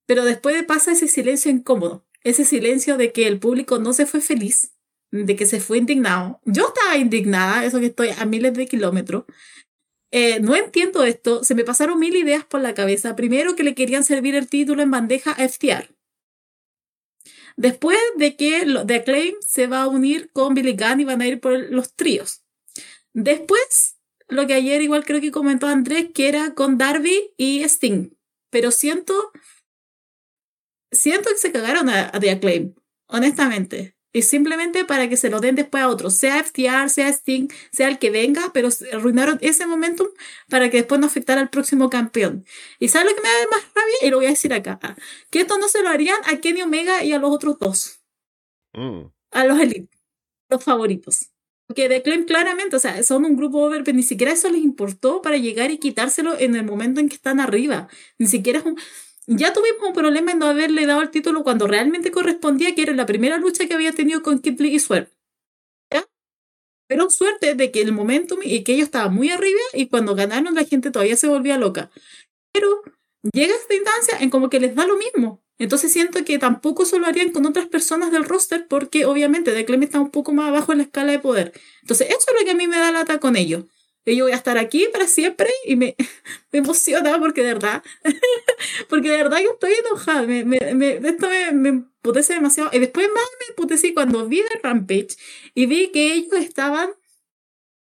Pero después pasa ese silencio incómodo, ese silencio de que el público no se fue feliz, de que se fue indignado. Yo estaba indignada, eso que estoy a miles de kilómetros. Eh, no entiendo esto, se me pasaron mil ideas por la cabeza. Primero que le querían servir el título en bandeja a FTR. Después de que The Acclaim se va a unir con Billy Gunn y van a ir por los tríos. Después, lo que ayer igual creo que comentó Andrés, que era con Darby y Sting. Pero siento siento que se cagaron a, The Acclaim, honestamente. Y simplemente para que se lo den después a otros, sea FTR, sea Sting, sea el que venga, pero arruinaron ese momentum para que después no afectara al próximo campeón. ¿Y sabes lo que me da más rabia? Y lo voy a decir acá. Que esto no se lo harían a Kenny Omega y a los otros dos. Mm. A los Elite, los favoritos. Porque The claramente, o sea, son un grupo over, pero ni siquiera eso les importó para llegar y quitárselo en el momento en que están arriba. Ni siquiera es un ya tuvimos un problema en no haberle dado el título cuando realmente correspondía, que era la primera lucha que había tenido con Kid y Swerve. Pero suerte de que el momentum y que ellos estaban muy arriba y cuando ganaron la gente todavía se volvía loca. Pero llega esta instancia en como que les da lo mismo. Entonces siento que tampoco se lo harían con otras personas del roster porque obviamente The Clem está un poco más abajo en la escala de poder. Entonces eso es lo que a mí me da lata con ellos yo voy a estar aquí para siempre y me, <laughs> me emociona porque de verdad, <laughs> porque de verdad yo estoy enojada, me, me, me esto me, me emputece demasiado. Y después más me emputecí cuando vi The Rampage y vi que ellos estaban,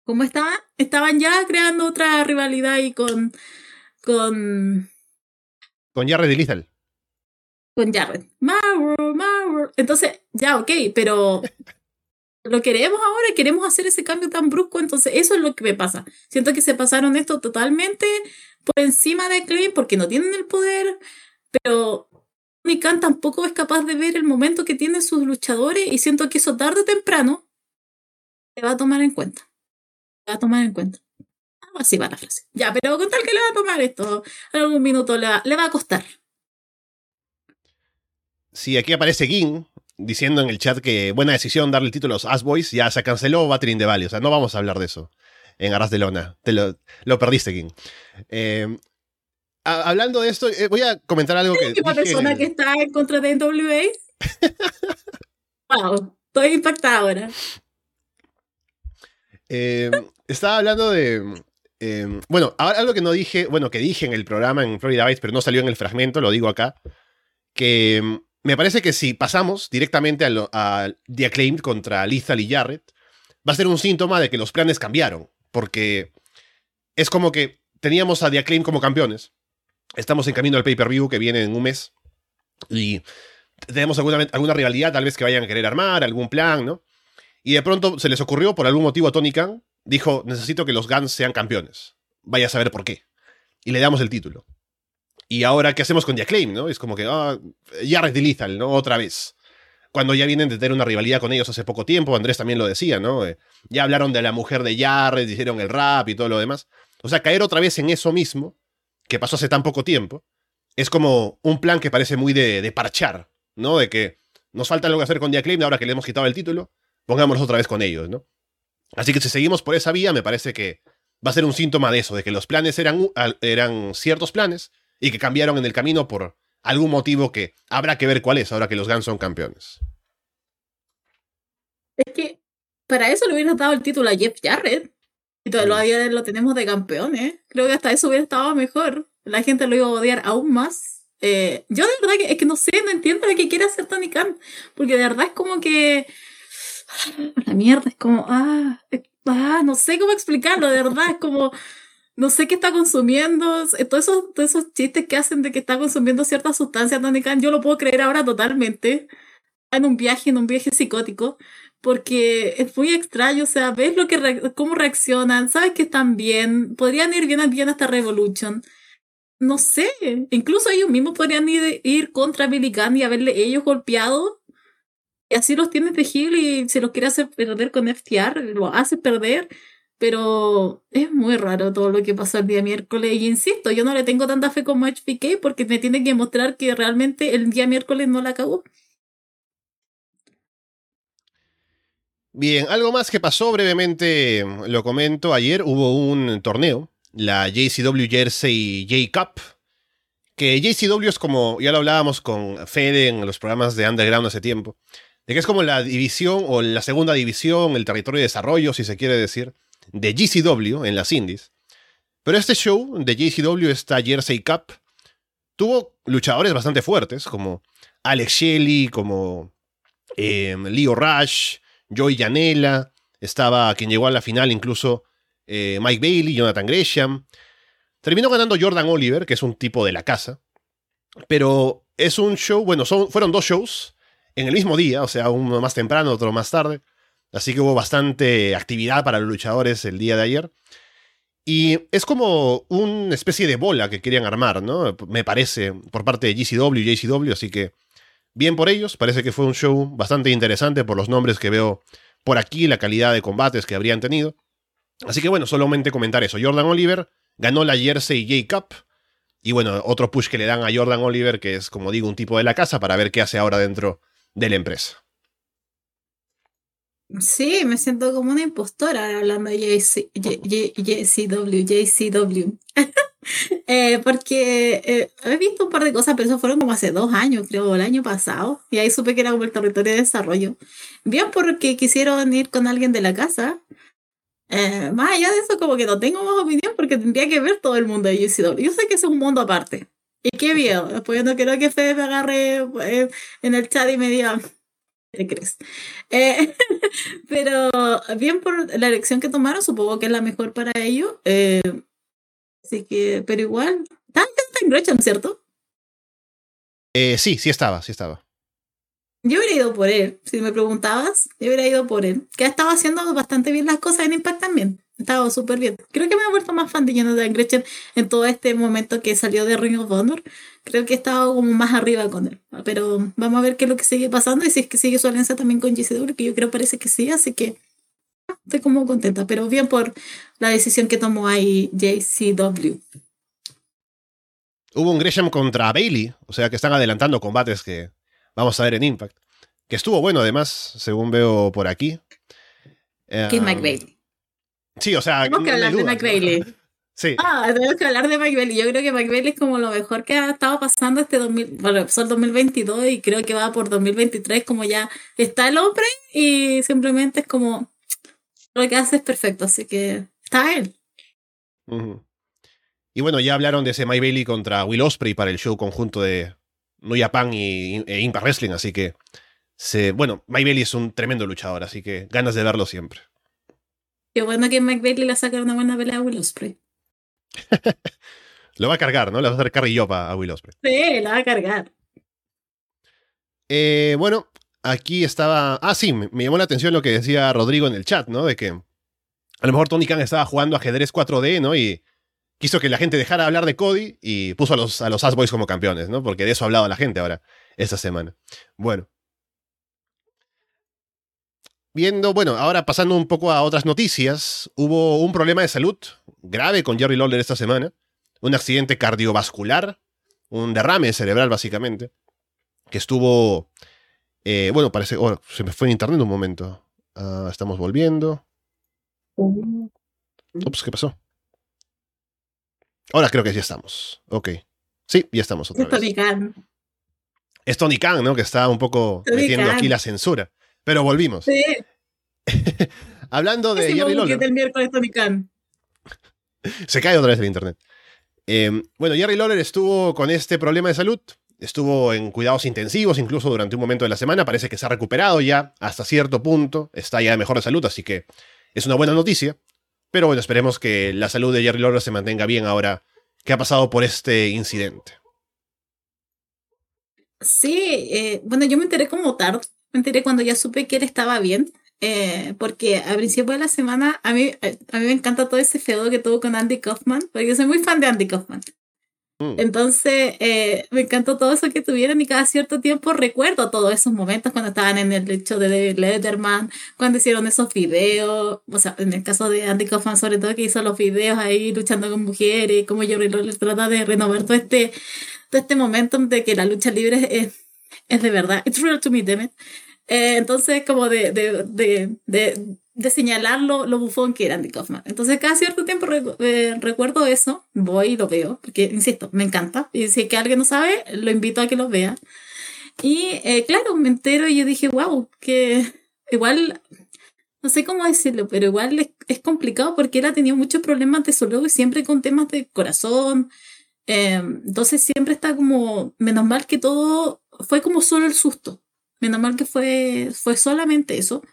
¿cómo estaban? Estaban ya creando otra rivalidad y con, con... Con Jared y Lethal. Con Jared. Mauro, Mauro Entonces, ya, ok, pero <laughs> lo queremos ahora, queremos hacer ese cambio tan brusco, entonces eso es lo que me pasa. Siento que se pasaron esto totalmente por encima de Clay porque no tienen el poder, pero Khan tampoco es capaz de ver el momento que tienen sus luchadores y siento que eso tarde o temprano se va a tomar en cuenta. Se va a tomar en cuenta. Así va la frase. Ya, pero con tal que le va a tomar esto, en algún minuto le va, le va a costar. Sí, aquí aparece Gin diciendo en el chat que buena decisión darle el título a los Ass Boys, ya se canceló Battering de Valley, o sea, no vamos a hablar de eso en Arras de Lona. Te lo, lo perdiste, King. Eh, hablando de esto, eh, voy a comentar algo que. Una persona que está en contra de NWA. <laughs> wow, estoy impactada ahora. Eh, estaba hablando de. bueno, ahora algo que no dije, bueno, que dije en el programa en Florida Vice, pero no salió en el fragmento, lo digo acá, que me parece que si pasamos directamente a, a The Acclaimed contra Lethal y Jarrett, va a ser un síntoma de que los planes cambiaron, porque es como que teníamos a The Acclaim como campeones, estamos en camino al pay-per-view que viene en un mes, y tenemos alguna, alguna rivalidad tal vez que vayan a querer armar, algún plan, ¿no? Y de pronto se les ocurrió, por algún motivo a Tony Khan, dijo, necesito que los Guns sean campeones. Vaya a saber por qué. Y le damos el título. Y ahora, ¿qué hacemos con The Acclaim, no? Es como que, ah, Jarrett y Lethal, ¿no? Otra vez. Cuando ya vienen de tener una rivalidad con ellos hace poco tiempo, Andrés también lo decía, ¿no? Eh, ya hablaron de la mujer de Jarrett, hicieron el rap y todo lo demás. O sea, caer otra vez en eso mismo, que pasó hace tan poco tiempo, es como un plan que parece muy de, parchar, ¿no? De que nos falta algo que hacer con The Acclaim ahora que le hemos quitado el título, pongámonos otra vez con ellos, ¿no? Así que si seguimos por esa vía, me parece que va a ser un síntoma de eso, de que los planes eran, eran ciertos planes y que cambiaron en el camino por algún motivo que habrá que ver cuál es ahora que los Guns son campeones. Es que para eso le hubiera dado el título a Jeff Jarrett. Y todavía lo tenemos de campeones. Creo que hasta eso hubiera estado mejor. La gente lo iba a odiar aún más. Eh, yo de verdad que es que no sé, no entiendo lo que quiere hacer Tony Khan. Porque de verdad es como que. La mierda, es como. Ah, ah, no sé cómo explicarlo, de verdad. Es como no sé qué está consumiendo, eh, todos esos, todos esos chistes que hacen de que está consumiendo cierta sustancia Tony Khan, yo lo puedo creer ahora totalmente, en un viaje, en un viaje psicótico, porque es muy extraño, o sea, ves lo que cómo reaccionan, sabes que están bien, podrían ir bien, bien hasta Revolution, no sé, incluso ellos mismos podrían ir, contra Billy Gunn y haberle ellos golpeado, y así los tienes de heel y se los quiere hacer perder con FTR, lo hace perder, pero es muy raro todo lo que pasó el día miércoles. Y insisto, yo no le tengo tanta fe como HPK porque me tiene que mostrar que realmente el día miércoles no la acabó. Bien, algo más que pasó brevemente, lo comento. Ayer hubo un torneo, la JCW Jersey J Cup, que JCW es como, ya lo hablábamos con Fede en los programas de Underground hace tiempo, de que es como la división o la segunda división, el territorio de desarrollo, si se quiere decir, de GCW en las indies. Pero este show de GCW, esta Jersey Cup, tuvo luchadores bastante fuertes, como Alex Shelley, como eh, Leo Rush, Joey Janela, estaba quien llegó a la final incluso eh, Mike Bailey, Jonathan Gresham. Terminó ganando Jordan Oliver, que es un tipo de la casa. Pero es un show, bueno, son, fueron dos shows en el mismo día, o sea, uno más temprano, otro más tarde. Así que hubo bastante actividad para los luchadores el día de ayer. Y es como una especie de bola que querían armar, ¿no? Me parece, por parte de GCW y JCW, así que bien por ellos. Parece que fue un show bastante interesante por los nombres que veo por aquí, la calidad de combates que habrían tenido. Así que bueno, solamente comentar eso. Jordan Oliver ganó la Jersey J Cup. Y bueno, otro push que le dan a Jordan Oliver, que es como digo, un tipo de la casa, para ver qué hace ahora dentro de la empresa. Sí, me siento como una impostora hablando de JCW, JCW. <laughs> eh, porque eh, he visto un par de cosas, pero eso fueron como hace dos años, creo, el año pasado. Y ahí supe que era como el territorio de desarrollo. Bien porque quisieron ir con alguien de la casa. Eh, más allá de eso, como que no tengo más opinión porque tendría que ver todo el mundo de JCW. Yo sé que es un mundo aparte. Y qué bien. Después yo no quiero que Fede me agarre eh, en el chat y me diga, ¿Qué crees? Eh, <laughs> pero bien por la elección que tomaron, supongo que es la mejor para ellos. Eh, así que, pero igual, está en Gresham, ¿cierto? Eh, sí, sí estaba, sí estaba. Yo hubiera ido por él, si me preguntabas, yo hubiera ido por él. Que ha estado haciendo bastante bien las cosas en Impact también. Estado súper bien. Creo que me ha vuelto más fan de Jonathan Gretchen en todo este momento que salió de Ring of Honor. Creo que he estado como más arriba con él. Pero vamos a ver qué es lo que sigue pasando y si es que sigue su alianza también con GCW, que yo creo parece que sí, así que estoy como contenta. Pero bien por la decisión que tomó ahí JCW. Hubo un Gresham contra Bailey, o sea que están adelantando combates que vamos a ver en Impact. Que estuvo bueno, además, según veo por aquí. Que es Mike Um, Bailey. Sí, o sea. Tenemos que no hablar de duda, Mike. Bailey. Sí. Ah, tenemos que hablar de Mike Bailey. Yo creo que Mike Bailey es como lo mejor que ha estado pasando este 2000, bueno, empezó el 2022 y creo que va por 2023 como ya está el hombre y simplemente es como lo que hace es perfecto, así que está él. Y bueno, ya hablaron de ese Mike Bailey contra Will Osprey para el show conjunto de New Japan y, e Impact Wrestling, así que. Se, bueno, Mike Bailey es un tremendo luchador, así que ganas de verlo siempre. Qué bueno que Mike Bailey le saca una buena pelea a Will Ospreay. <laughs> Lo va a cargar, ¿no? Le va a hacer carrillopa a Will Osprey. Sí, la va a cargar. Eh, bueno, aquí estaba. Ah, sí, me, llamó la atención lo que decía Rodrigo en el chat, ¿no? De que a lo mejor Tony Khan estaba jugando ajedrez 4D, ¿no? Y quiso que la gente dejara de hablar de Cody y puso a los, a los Ass Boys como campeones, ¿no? Porque de eso ha hablado la gente ahora, esta semana. Bueno. Viendo, bueno, ahora pasando un poco a otras noticias, hubo un problema de salud grave con Jerry Lawler esta semana. Un accidente cardiovascular, un derrame cerebral básicamente, que estuvo eh, bueno, parece. oh, se me fue en internet un momento. Ah, estamos volviendo. Ups, ¿qué pasó? Ahora creo que ya estamos. Ok. Sí, ya estamos otra Es vez. Tony Khan. Es Tony Khan, ¿no? Que está un poco Tony metiendo Khan. aquí la censura. Pero volvimos. Sí, <laughs> Hablando de Jerry Lawler. el miércoles Tony Khan. <laughs> Se cae otra vez el internet. Eh, bueno, Jerry Lawler estuvo con este problema de salud. Estuvo en cuidados intensivos, incluso durante un momento de la semana. Parece que se ha recuperado ya hasta cierto punto. Está ya mejor de salud, así que es una buena noticia. Pero bueno, esperemos que la salud de Jerry Lawler se mantenga bien ahora que ha pasado por este incidente. Sí, eh, bueno, yo me enteré como tarde, me enteré cuando ya supe que él estaba bien, eh, porque a principio de la semana a mí, eh, a mí me encanta todo ese feudo que tuvo con Andy Kaufman, porque yo soy muy fan de Andy Kaufman. Mm. Entonces, eh, me encantó todo eso que tuvieron y cada cierto tiempo recuerdo todos esos momentos cuando estaban en el lecho de Letterman, cuando hicieron esos videos, o sea, en el caso de Andy Kaufman sobre todo que hizo los videos ahí luchando con mujeres, como Jerry Lawler trata de renovar todo este, todo este momento de que la lucha libre es, es de verdad, it's real to me, damn it. Eh, entonces, como de, de, de, de, de señalar lo, lo bufón que era Andy Kaufman. Entonces, cada cierto tiempo eh, recuerdo eso, voy y lo veo, porque, insisto, me encanta. Y si es que alguien no sabe, lo invito a que lo vea. Y, eh, claro, me entero y yo dije, wow, que igual, no sé cómo decirlo, pero igual es, es complicado porque él ha tenido muchos problemas de salud y siempre con temas de corazón. Eh, entonces siempre está como, menos mal que todo fue como solo el susto. Menos mal que fue, fue solamente eso.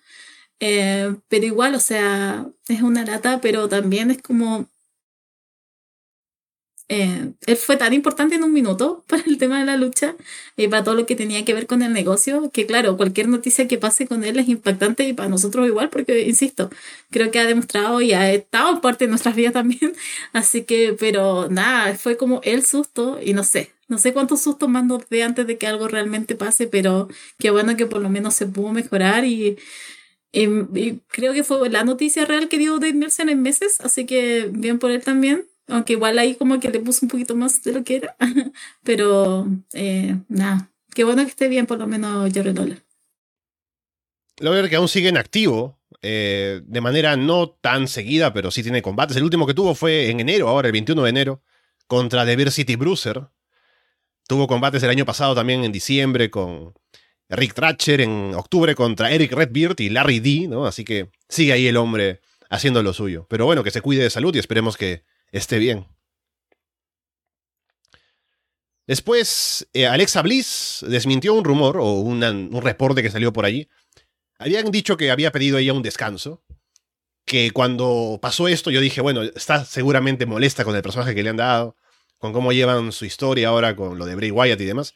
Eh, pero igual, o sea, es una lata, pero también es como... eh, él fue tan importante en un minuto <laughs> para el tema de la lucha y para todo lo que tenía que ver con el negocio, que claro, cualquier noticia que pase con él es impactante y para nosotros igual, porque, insisto, creo que ha demostrado y ha estado parte de nuestras vidas también. <laughs> Así que, pero nada, fue como el susto y no sé, no sé cuántos sustos más nos antes de que algo realmente pase, pero qué bueno que por lo menos se pudo mejorar y, y creo que fue la noticia real que dio Dave Nelson en meses, así que bien por él también. Aunque igual ahí como que le puso un poquito más de lo que era. <laughs> Pero eh, nada, qué bueno que esté bien por lo menos Jerry Lawler. Lawler que aún sigue en activo, eh, de manera no tan seguida, pero sí tiene combates. El último que tuvo fue en enero, ahora el 21 de enero, contra The City Bruiser. Tuvo combates el año pasado también en diciembre con Rick Thatcher, en octubre contra Eric Redbeard y Larry D, ¿no? Así que sigue ahí el hombre haciendo lo suyo. Pero bueno, que se cuide de salud y esperemos que esté bien. Después, eh, Alexa Bliss desmintió un rumor o un reporte que salió por allí. Habían dicho que había pedido ella un descanso. Que cuando pasó esto, yo dije, bueno, está seguramente molesta con el personaje que le han dado, con cómo llevan su historia ahora con lo de Bray Wyatt y demás.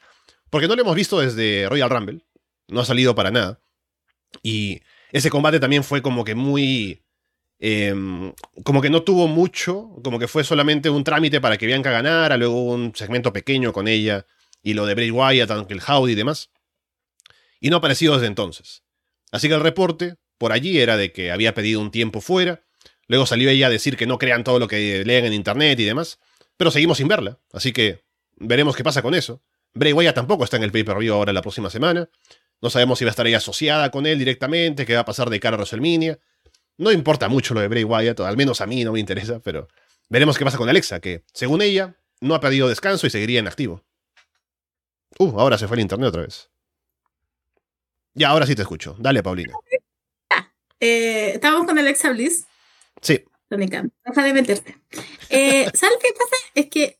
Porque no lo hemos visto desde Royal Rumble. no ha salido para nada. Y ese combate también fue como que muy... Em, como que no tuvo mucho, como que fue solamente un trámite para que Bianca ganara, luego un segmento pequeño con ella y lo de Bray Wyatt, el Howdy y demás. Y no ha aparecido desde entonces. Así que el reporte por allí era de que había pedido un tiempo fuera, luego salió ella a decir que no crean todo lo que leen en internet y demás, pero seguimos sin verla, así que veremos qué pasa con eso. Bray Wyatt tampoco está en el pay-per-view ahora la próxima semana. No sabemos si va a estar ella asociada con él directamente, qué va a pasar de cara a WrestleMania. No importa mucho lo de Bray Wyatt, al menos a mí no me interesa, pero veremos qué pasa con Alexa, que, según ella, no ha pedido descanso y seguiría en activo. Uh, ahora se fue el internet otra vez. Ya, ahora sí te escucho. Dale, Paulina. Ah, <laughs> eh, estábamos con Alexa Bliss. Sí. Deja de meterte. Eh, <laughs> ¿Sabes qué pasa? Es que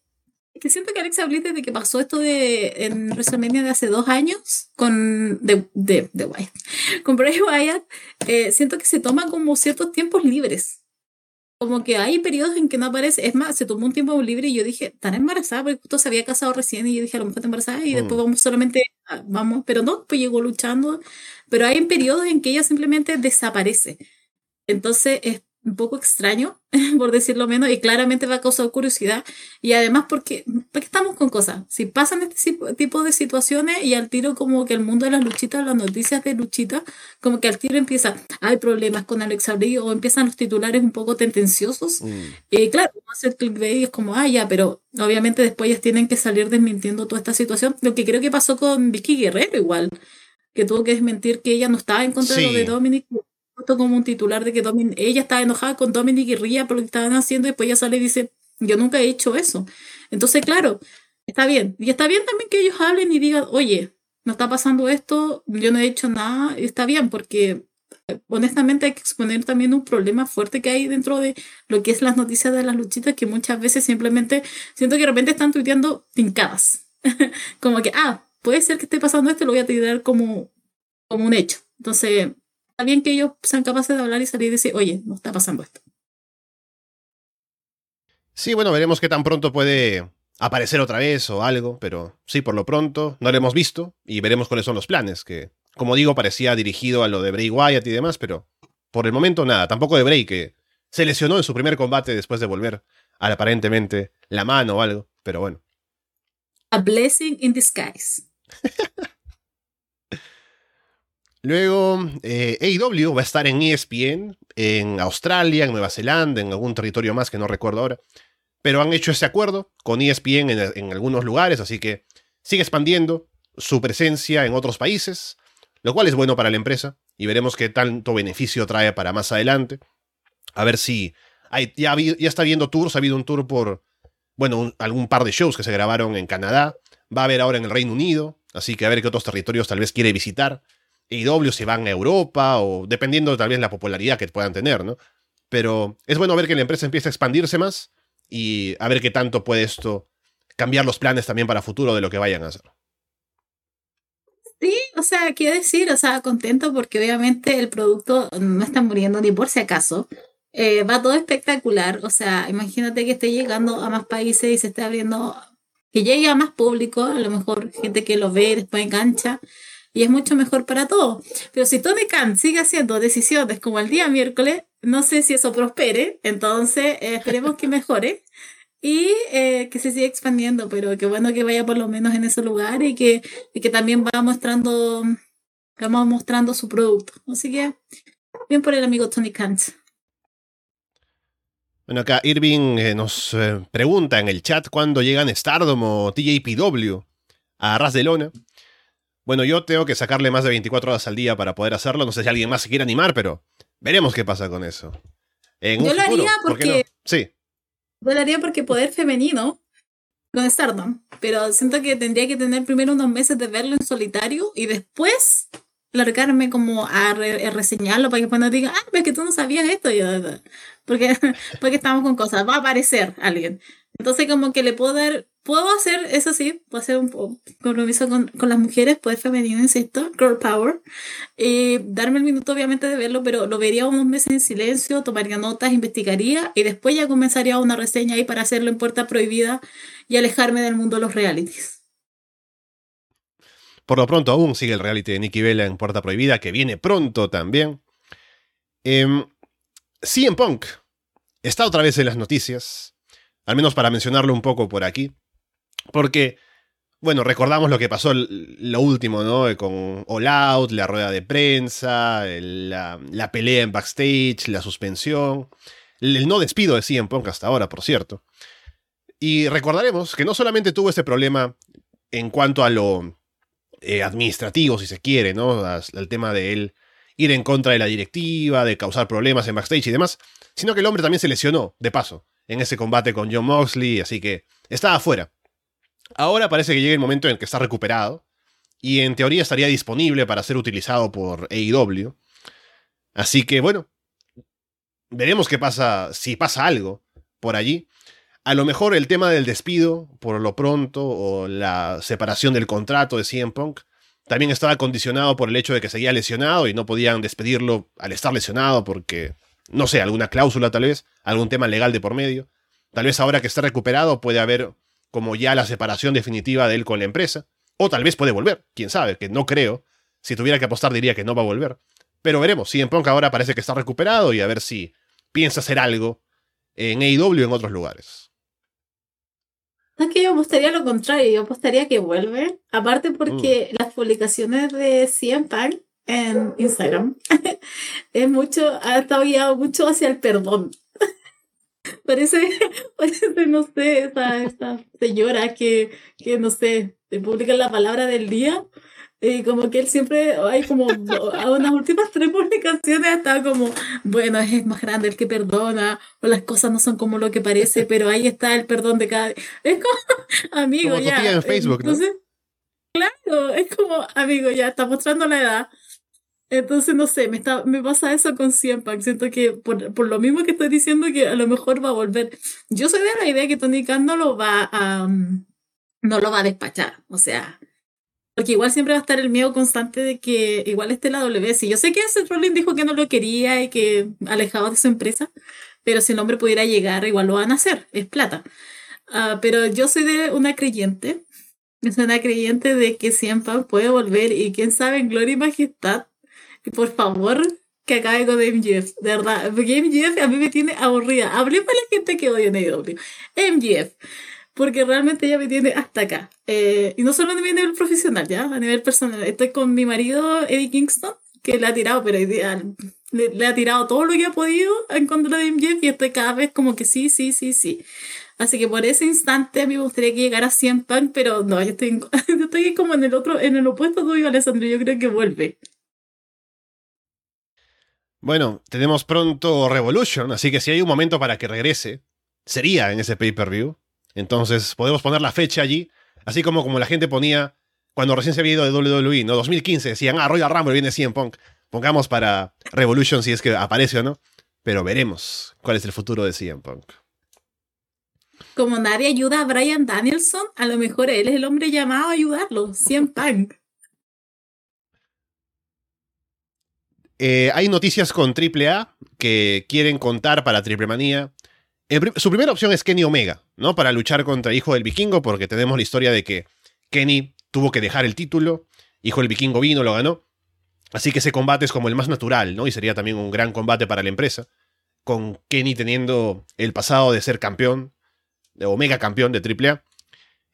que siento que Alexa Bliss desde que pasó esto de en WrestleMania de hace dos años con de, de, de Wyatt, con Bray Wyatt, eh, siento que se toma como ciertos tiempos libres. Como que hay periodos en que no aparece. Es más, se tomó un tiempo libre y yo dije, tan embarazada, porque justo se había casado recién y yo dije, a lo mejor está embarazada y después mm. vamos solamente, vamos, pero no, pues llegó luchando. Pero hay periodos en que ella simplemente desaparece. Entonces, es un poco extraño, <laughs> por decirlo menos, y claramente va a causar curiosidad. Y además, porque, porque estamos con cosas. Si pasan este tipo de situaciones y al tiro como que el mundo de las luchitas, las noticias de luchitas, como que al tiro empieza, hay problemas con Alex Abril o empiezan los titulares un poco tendenciosos. Mm. Y claro, hacer clickbait es como, ah, ya, pero obviamente después ellas tienen que salir desmintiendo toda esta situación. Lo que creo que pasó con Vicky Guerrero igual, que tuvo que desmentir que ella no estaba en contra de lo de Dominic como un titular de que ella estaba enojada con Dominic y ría por lo que estaban haciendo y después ella sale y dice, yo nunca he hecho eso. Entonces, claro, está bien. Y está bien también que ellos hablen y digan, oye, no está pasando esto, yo no he hecho nada, está bien, porque eh, honestamente hay que exponer también un problema fuerte que hay dentro de lo que es las noticias de las luchitas, que muchas veces simplemente siento que de repente están tuiteando tincadas. <laughs> como que, ah, puede ser que esté pasando esto, lo voy a tirar como, como un hecho. Entonces, está bien que ellos sean capaces de hablar y salir y decir, oye, no está pasando esto. Sí, bueno, veremos qué tan pronto puede aparecer otra vez o algo, pero sí, por lo pronto no lo hemos visto y veremos cuáles son los planes, que, como digo, parecía dirigido a lo de Bray Wyatt y demás, pero por el momento nada, tampoco de Bray, que se lesionó en su primer combate después de volver a aparentemente la mano o algo, pero bueno. A blessing in disguise. <laughs> Luego, eh, AEW va a estar en ESPN, en Australia, en Nueva Zelanda, en algún territorio más que no recuerdo ahora. Pero han hecho ese acuerdo con ESPN en, algunos lugares, así que sigue expandiendo su presencia en otros países, lo cual es bueno para la empresa y veremos qué tanto beneficio trae para más adelante. A ver si hay, ya, ya, está viendo tours, ha habido un tour por, bueno, algún par de shows que se grabaron en Canadá, va a haber ahora en el Reino Unido, así que a ver qué otros territorios tal vez quiere visitar. IW se van a Europa o dependiendo tal vez la popularidad que puedan tener, ¿no? Pero es bueno ver que la empresa empieza a expandirse más y a ver qué tanto puede esto cambiar los planes también para futuro de lo que vayan a hacer. Sí, o sea, quiero decir, o sea, contento porque obviamente el producto no está muriendo ni por si acaso. Eh, va todo espectacular, o sea, imagínate que esté llegando a más países y se esté abriendo, que llegue a más público, a lo mejor gente que lo ve después engancha y es mucho mejor para todos. Pero si Tony Khan sigue haciendo decisiones como el día miércoles, no sé si eso prospere, entonces eh, esperemos que mejore y eh, que se siga expandiendo, pero qué bueno que vaya por lo menos en ese lugar y que, y que también va mostrando, vamos mostrando su producto. Así que, bien por el amigo Tony Khan. Bueno, acá Irving eh, nos pregunta en el chat cuándo llegan Stardom o TJPW a Ras de Lona. Bueno, yo tengo que sacarle más de 24 horas al día para poder hacerlo. No sé si alguien más se quiere animar, pero veremos qué pasa con eso. yo lo haría porque. Sí. Yo lo haría porque poder femenino con Stardom. Pero siento que tendría que tener primero unos meses de verlo en solitario y después largarme como a, reseñarlo para que cuando diga, ah, ves que tú no sabías esto. Yo, porque, <laughs> porque estamos con cosas. Va a aparecer alguien. Entonces, como que le puedo dar puedo hacer, eso sí, puedo hacer un compromiso con, con las mujeres, poder femenino, insisto, girl power, y darme el minuto obviamente de verlo, pero lo vería unos meses en silencio, tomaría notas, investigaría y después ya comenzaría una reseña ahí para hacerlo en puerta prohibida y alejarme del mundo de los realities. Por lo pronto aún sigue el reality de Nikki Bella en Puerta Prohibida, que viene pronto también. Eh, CM Punk está otra vez en las noticias, al menos para mencionarlo un poco por aquí, porque, bueno, recordamos lo que pasó lo último, ¿no? Con All Out, la rueda de prensa, la, la pelea en backstage, la suspensión, el no despido de CM Punk hasta ahora, por cierto. Y recordaremos que no solamente tuvo este problema en cuanto a lo eh, administrativo, si se quiere, ¿no? Al tema de él ir en contra de la directiva, de causar problemas en backstage y demás, sino que el hombre también se lesionó, de paso, en ese combate con John Moxley, así que estaba afuera. Ahora parece que llega el momento en que está recuperado, y en teoría estaría disponible para ser utilizado por AEW. Así que bueno, veremos qué pasa, si pasa algo por allí. A lo mejor el tema del despido, por lo pronto, o la separación del contrato de CM Punk, también estaba condicionado por el hecho de que seguía lesionado y no podían despedirlo al estar lesionado porque, no sé, alguna cláusula tal vez, algún tema legal de por medio. Tal vez ahora que está recuperado puede haber como ya la separación definitiva de él con la empresa. O tal vez puede volver, quién sabe, que no creo. Si tuviera que apostar diría que no va a volver. Pero veremos, si en Punk ahora parece que está recuperado y a ver si piensa hacer algo en AEW en otros lugares. Es que yo apostaría lo contrario, yo apostaría que vuelve. Aparte porque mm. las publicaciones de CM Punk en Instagram <laughs> es mucho, ha estado guiado mucho hacia el perdón. <laughs> parece, parece, <laughs> no sé, esta, señora que, que, no sé, te publica la palabra del día y como que él siempre, hay como a unas últimas tres publicaciones está como, bueno, es más grande el que perdona, o las cosas no son como lo que parece, pero ahí está el perdón de cada... Es como, amigo, como ya. en Facebook, ¿no? claro, es como, amigo, ya está mostrando la edad. Entonces, no sé, me, está, me pasa eso con Siempak. Siento que por, por, lo mismo que estoy diciendo, que a lo mejor va a volver. Yo soy de la idea que Tony Khan no lo va a. no lo va a despachar. O sea, porque igual siempre va a estar el miedo constante de que igual esté la WS. Yo sé que Seth Rollins dijo que no lo quería y que alejado de su empresa, pero si el hombre pudiera llegar, igual lo van a hacer, es plata. Uh, pero yo soy de una creyente, <laughs> soy una creyente de que siempre puede volver y quién sabe en gloria y majestad. Y por favor, que acabe con MGF, de verdad. Porque MGF a mí me tiene aburrida. Hablé para la gente que odia AEW. MGF porque realmente ella me tiene hasta acá. Eh, y no solo a nivel profesional, ya, a nivel personal. Estoy con mi marido, Eddie Kingston, que le ha tirado, pero ideal. Le, ha tirado todo lo que ha podido en contra de MJF y estoy cada vez como que sí, sí, sí, sí. Así que por ese instante a mí me gustaría que llegara a 100 Punk, pero no, yo estoy, <laughs> yo estoy como en el otro, en el opuesto tuyo, Alessandro. Yo creo que vuelve. Bueno, tenemos pronto Revolution, así que si hay un momento para que regrese, sería en ese pay-per-view. Entonces podemos poner la fecha allí, así como, como la gente ponía cuando recién se había ido de WWE, ¿no? 2015 decían, ah, Royal Rumble viene CM Punk. Pongamos para Revolution si es que aparece o no. Pero veremos cuál es el futuro de CM Punk. Como nadie ayuda a Brian Danielson, a lo mejor él es el hombre llamado a ayudarlo, CM Punk. Eh, hay noticias con AAA que quieren contar para Triple Manía su primera opción es Kenny Omega, ¿no? Para luchar contra Hijo del Vikingo, porque tenemos la historia de que Kenny tuvo que dejar el título, Hijo del Vikingo vino, lo ganó. Así que ese combate es como el más natural, ¿no? Y sería también un gran combate para la empresa. Con Kenny teniendo el pasado de ser campeón, de Omega campeón de AAA.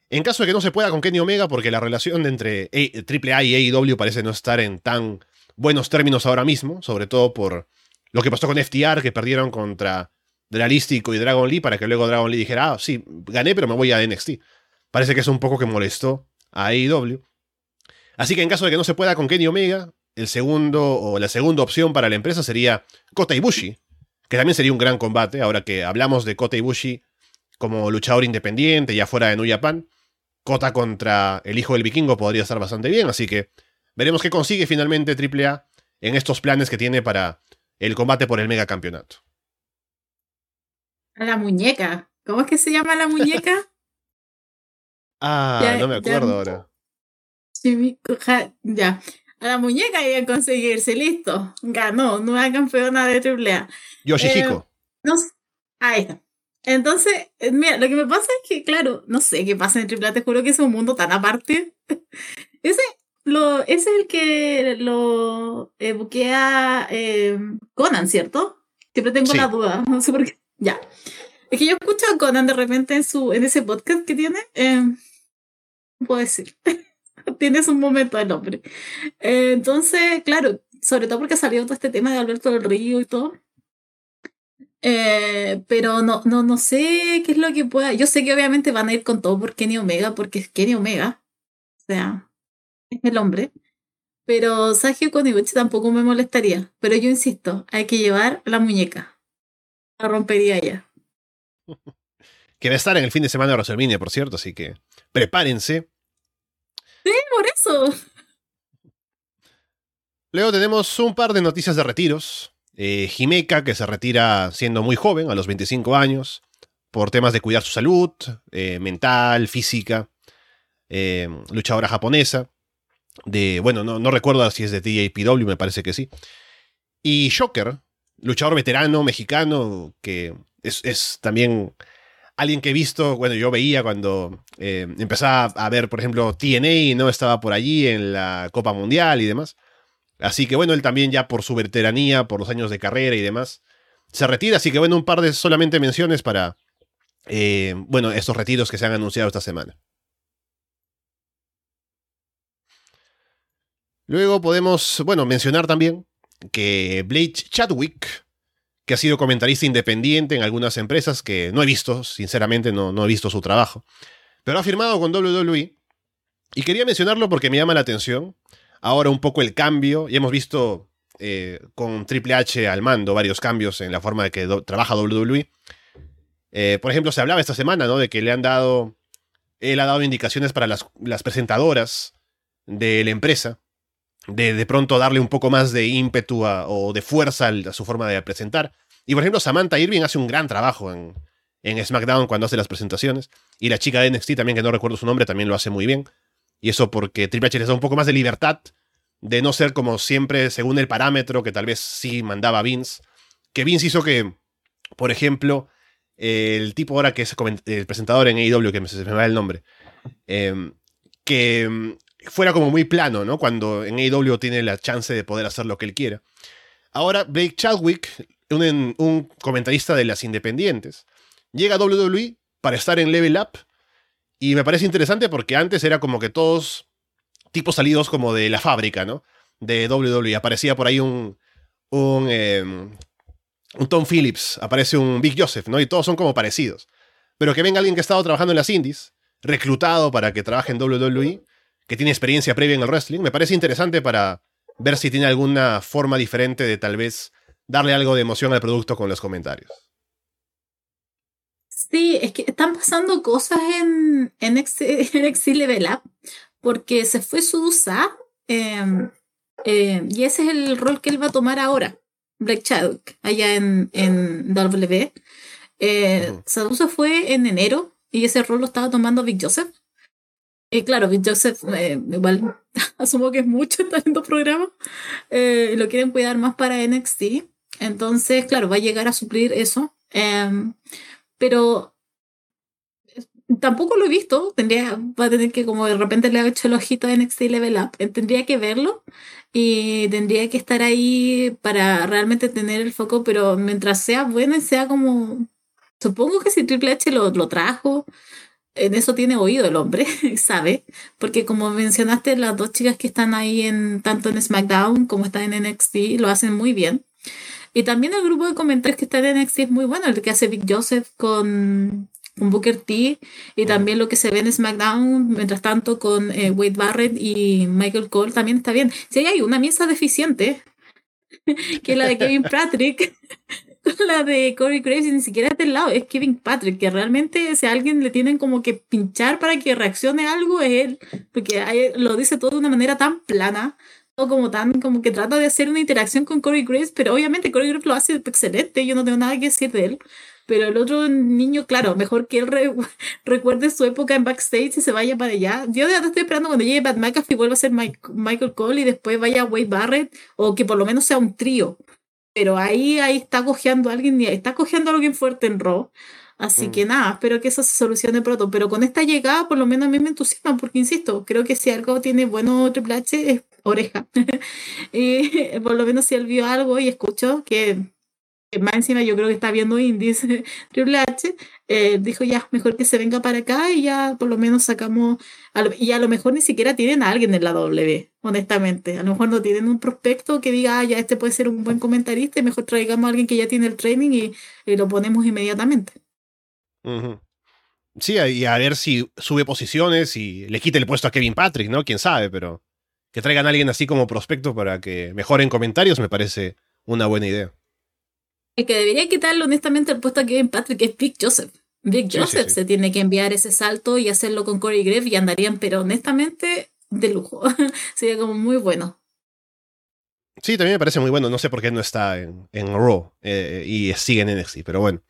En caso de que no se pueda con Kenny Omega, porque la relación entre AAA y AEW parece no estar en tan buenos términos ahora mismo, sobre todo por lo que pasó con FTR, que perdieron contra Dralístico y Dragon Lee para que luego Dragon Lee dijera, ah, sí, gané, pero me voy a NXT. Parece que es un poco que molestó a AEW. Así que en caso de que no se pueda con Kenny Omega, el segundo o la segunda opción para la empresa sería Kota Ibushi, que también sería un gran combate, ahora que hablamos de Kota Ibushi como luchador independiente, ya fuera de New Japan. Kota contra el hijo del vikingo podría estar bastante bien, así que veremos qué consigue finalmente AAA en estos planes que tiene para el combate por el mega campeonato. A la muñeca. ¿Cómo es que se llama la muñeca? <laughs> ah, no me acuerdo ahora. Ya. A la muñeca iba a conseguirse, listo. Ganó, nueva campeona de AAA. Yoshihiko. Eh, no, ahí está. Entonces, eh, mira, lo que me pasa es que, claro, no sé qué pasa en AAA, te juro que es un mundo tan aparte. <laughs> Ese, lo, ese es el que lo eh, buquea eh, Conan, ¿cierto? Siempre tengo Sí. la duda, <laughs> no sé por qué. Ya. Es que yo escucho a Conan de repente en su en ese podcast que tiene. Eh, puedo decir. <laughs> Tienes un momento el hombre. Eh, entonces, claro, sobre todo porque salió todo este tema de Alberto del Río y todo. Eh, pero no, no, no sé qué es lo que pueda. Yo sé que obviamente van a ir con todo por Kenny Omega, porque es Kenny Omega. O sea, es <laughs> el hombre. Pero Sergio Konibuchi tampoco me molestaría. Pero yo insisto, hay que llevar la muñeca. La rompería ya. <laughs> Que va a estar en el fin de semana de WrestleMania, por cierto, así que prepárense. Sí, por eso. <laughs> Luego tenemos un par de noticias de retiros. Eh, Himeka, que se retira siendo muy joven, a los 25 años, por temas de cuidar su salud, eh, mental, física. Eh, luchadora japonesa. De, bueno, no, recuerdo si es de TJPW, me parece que sí. Y Shocker, luchador veterano mexicano, que es, es también alguien que he visto, bueno, yo veía cuando eh, empezaba a ver, por ejemplo, TNA, ¿no? Estaba por allí en la Copa Mundial y demás. Así que bueno, él también ya por su veteranía, por los años de carrera y demás, se retira. Así que bueno, un par de solamente menciones para, eh, bueno, estos retiros que se han anunciado esta semana. Luego podemos, bueno, mencionar también que Blake Chadwick, que ha sido comentarista independiente en algunas empresas que no he visto, sinceramente no, no he visto su trabajo, pero ha firmado con WWE y quería mencionarlo porque me llama la atención. Ahora un poco el cambio, y hemos visto eh, con Triple H al mando varios cambios en la forma de que trabaja WWE. Eh, por ejemplo, se hablaba esta semana, ¿no? De que le han dado, él ha dado indicaciones para las, las presentadoras de la empresa, de de pronto darle un poco más de ímpetu o de fuerza a su forma de presentar. Y por ejemplo, Samantha Irving hace un gran trabajo en, en SmackDown cuando hace las presentaciones. Y la chica de NXT también, que no recuerdo su nombre, también lo hace muy bien. Y eso porque Triple H les da un poco más de libertad, de no ser como siempre según el parámetro que tal vez sí mandaba Vince. Que Vince hizo que, por ejemplo, el tipo ahora que es el presentador en AEW, que se me va el nombre, eh, que mm, fuera como muy plano, ¿no? Cuando en AEW tiene la chance de poder hacer lo que él quiera. Ahora, Blake Chadwick, un, un comentarista de las independientes, llega a WWE para estar en Level Up. Y me parece interesante porque antes era como que todos tipos salidos como de la fábrica, ¿no? De WWE. Aparecía por ahí un. un. eh, un Tom Phillips, aparece un Big Joseph, ¿no? Y todos son como parecidos. Pero que venga alguien que ha estado trabajando en las indies, reclutado para que trabaje en WWE, que tiene experiencia previa en el wrestling, me parece interesante para ver si tiene alguna forma diferente de tal vez darle algo de emoción al producto con los comentarios. Sí, es que están pasando cosas en, en <laughs> NXT, NXT Level Up, porque se fue Sudusa, eh, eh, y ese es el rol que él va a tomar ahora, Black Chadwick, allá en, en W. Eh, Ujú. Sadusa fue en enero, y ese rol lo estaba tomando Big Joseph. Y claro, Joseph, eh, igual <laughs> asumo que es mucho estar en dos programas, eh, lo quieren cuidar más para NXT. Entonces, claro, va a llegar a suplir eso. Em, pero tampoco lo he visto. Tendría, va a tener que, como de repente le ha hecho el ojito a NXT Level Up, eh, tendría que verlo y tendría que estar ahí para realmente tener el foco. Pero mientras sea bueno y sea como. Supongo que si Triple H lo, lo trajo, en eso tiene oído el hombre, <laughs> sabe. Porque como mencionaste, las dos chicas que están ahí en tanto en SmackDown como están en NXT lo hacen muy bien. Y también el grupo de comentarios que está en NXT es muy bueno, el que hace Big Joseph con, con Booker T y también lo que se ve en SmackDown, mientras tanto con eh, Wade Barrett y Michael Cole también está bien. Si hay una mesa deficiente, <laughs> que es la de Kevin Patrick, <laughs> la de Corey Graves, y ni siquiera es del lado, es Kevin Patrick, que realmente si a alguien le tienen como que pinchar para que reaccione algo es él, porque ahí lo dice todo de una manera tan plana todo como tan, como que trata de hacer una interacción con Corey Graves, pero obviamente Corey Graves lo hace excelente, yo no tengo nada que decir de él. Pero el otro niño, claro, mejor que él re- <laughs> recuerde su época en backstage y se vaya para allá. Yo de verdad estoy esperando cuando llegue Pat McAfee vuelva a ser Mike- Michael Cole y después vaya Wade Barrett o que por lo menos sea un trío. Pero ahí, ahí está cojeando a alguien está cojeando a alguien fuerte en Raw. Así que nada, espero que eso se solucione pronto. Pero con esta llegada, por lo menos a mí me entusiasma, porque insisto, creo que si algo tiene bueno Triple H es oreja. <laughs> y <laughs> por lo menos si él vio algo y escuchó que más encima yo creo que está viendo indies <laughs> Triple H, eh, dijo ya, mejor que se venga para acá y ya por lo menos sacamos, y a lo mejor ni siquiera tienen a alguien en la W, honestamente, a lo mejor no tienen un prospecto que diga, ah, ya este puede ser un buen comentarista y mejor traigamos a alguien que ya tiene el training y, lo ponemos inmediatamente. Sí, y a ver si sube posiciones y le quite el puesto a Kevin Patrick, ¿no? Quién sabe, pero que traigan a alguien así como prospecto para que mejoren comentarios me parece una buena idea. El que debería quitarle honestamente el puesto a Kevin Patrick es Big Joseph. Big Joseph se tiene que enviar ese salto y hacerlo con Corey Graves y andarían, pero honestamente, de lujo. <laughs> Sería como muy bueno. Sí, también me parece muy bueno. No sé por qué no está en, en Raw eh, y sigue en NXT, pero bueno.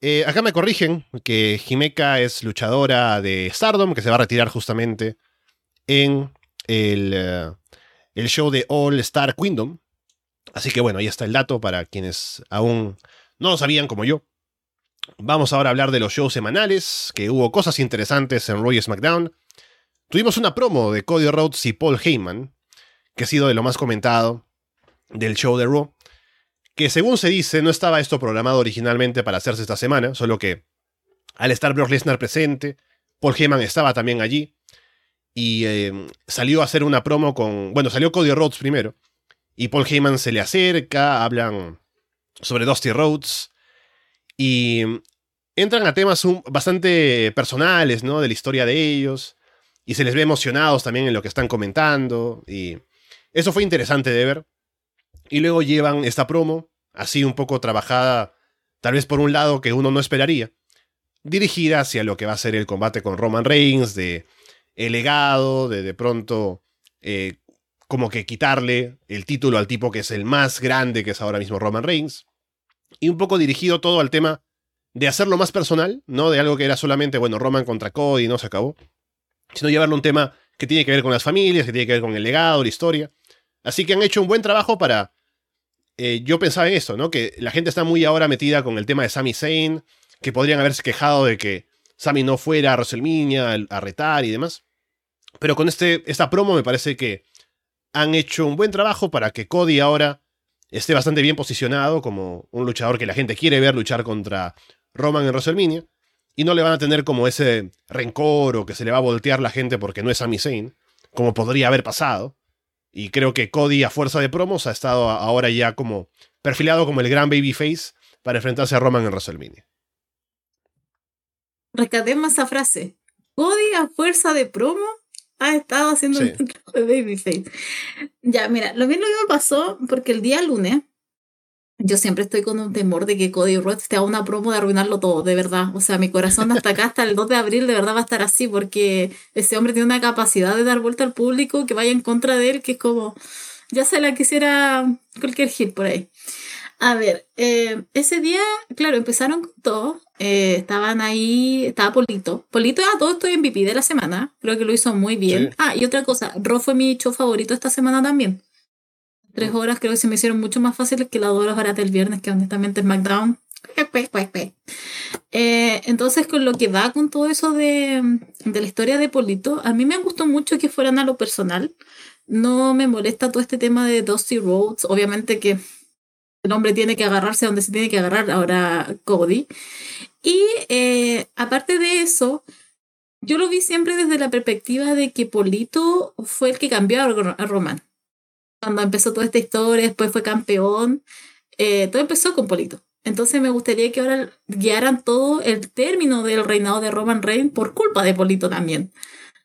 Eh, acá me corrigen que Himeka es luchadora de Stardom, que se va a retirar justamente en el, eh, el show de All Star Kingdom, Así que bueno, ahí está el dato para quienes aún no lo sabían como yo. Vamos ahora a hablar de los shows semanales, que hubo cosas interesantes en Roy SmackDown. Tuvimos una promo de Cody Rhodes y Paul Heyman, que ha sido de lo más comentado del show de Raw, que según se dice no estaba esto programado originalmente para hacerse esta semana, solo que al estar Brock Lesnar presente, Paul Heyman estaba también allí y eh, salió a hacer una promo con, bueno, salió Cody Rhodes primero y Paul Heyman se le acerca, hablan sobre Dusty Rhodes y entran a temas bastante personales, ¿no? De la historia de ellos y se les ve emocionados también en lo que están comentando y eso fue interesante de ver. Y luego llevan esta promo, así un poco trabajada, tal vez por un lado que uno no esperaría, dirigida hacia lo que va a ser el combate con Roman Reigns, de el legado, de de pronto eh, como que quitarle el título al tipo que es el más grande, que es ahora mismo Roman Reigns. Y un poco dirigido todo al tema de hacerlo más personal, no de algo que era solamente, bueno, Roman contra Cody no se acabó, sino llevarlo a un tema que tiene que ver con las familias, que tiene que ver con el legado, la historia. Así que han hecho un buen trabajo para... Eh, yo pensaba en eso, ¿no? Que la gente está muy ahora metida con el tema de Sami Zayn, que podrían haberse quejado de que Sami no fuera a WrestleMania a retar y demás. Pero con este, esta promo me parece que han hecho un buen trabajo para que Cody ahora esté bastante bien posicionado como un luchador que la gente quiere ver luchar contra Roman en WrestleMania. Y no le van a tener como ese rencor o que se le va a voltear la gente porque no es Sami Zayn, como podría haber pasado. Y creo que Cody, a fuerza de promos, ha estado ahora ya como perfilado como el gran babyface para enfrentarse a Roman en WrestleMania. Rescatemos esa frase. Cody a fuerza de promo ha estado haciendo <laughs> un trabajo de babyface. Ya, mira, lo mismo me pasó porque el día lunes yo siempre estoy con un temor de que Cody Rhodes te haga una promo de arruinarlo todo, de verdad. O sea, mi corazón hasta acá, hasta el 2 de abril, de verdad va a estar así, porque ese hombre tiene una capacidad de dar vuelta al público que vaya en contra de él, que es como, ya se la quisiera cualquier hit por ahí. A ver, eh, ese día, claro, empezaron con todo. Eh, estaban ahí, estaba Polito. Polito a todo esto MVP de la semana. Creo que lo hizo muy bien. Ah, y otra cosa, Ro fue mi show favorito esta semana también. Tres mm. horas creo que se me hicieron mucho más fáciles que las dos horas baratas del viernes, que honestamente es SmackDown. Eh, entonces, con lo que va con todo eso de, de la historia de Polito, a mí me gustó mucho que fueran a lo personal. No me molesta todo este tema de Dusty Roads. Obviamente que el hombre tiene que agarrarse donde se tiene que agarrar ahora Cody. Y eh, aparte de eso, yo lo vi siempre desde la perspectiva de que Polito fue el que cambió a Roman. Cuando empezó toda esta historia, después fue campeón, eh, todo empezó con Polito. Entonces me gustaría que ahora guiaran todo el término del reinado de Roman Reigns por culpa de Polito también.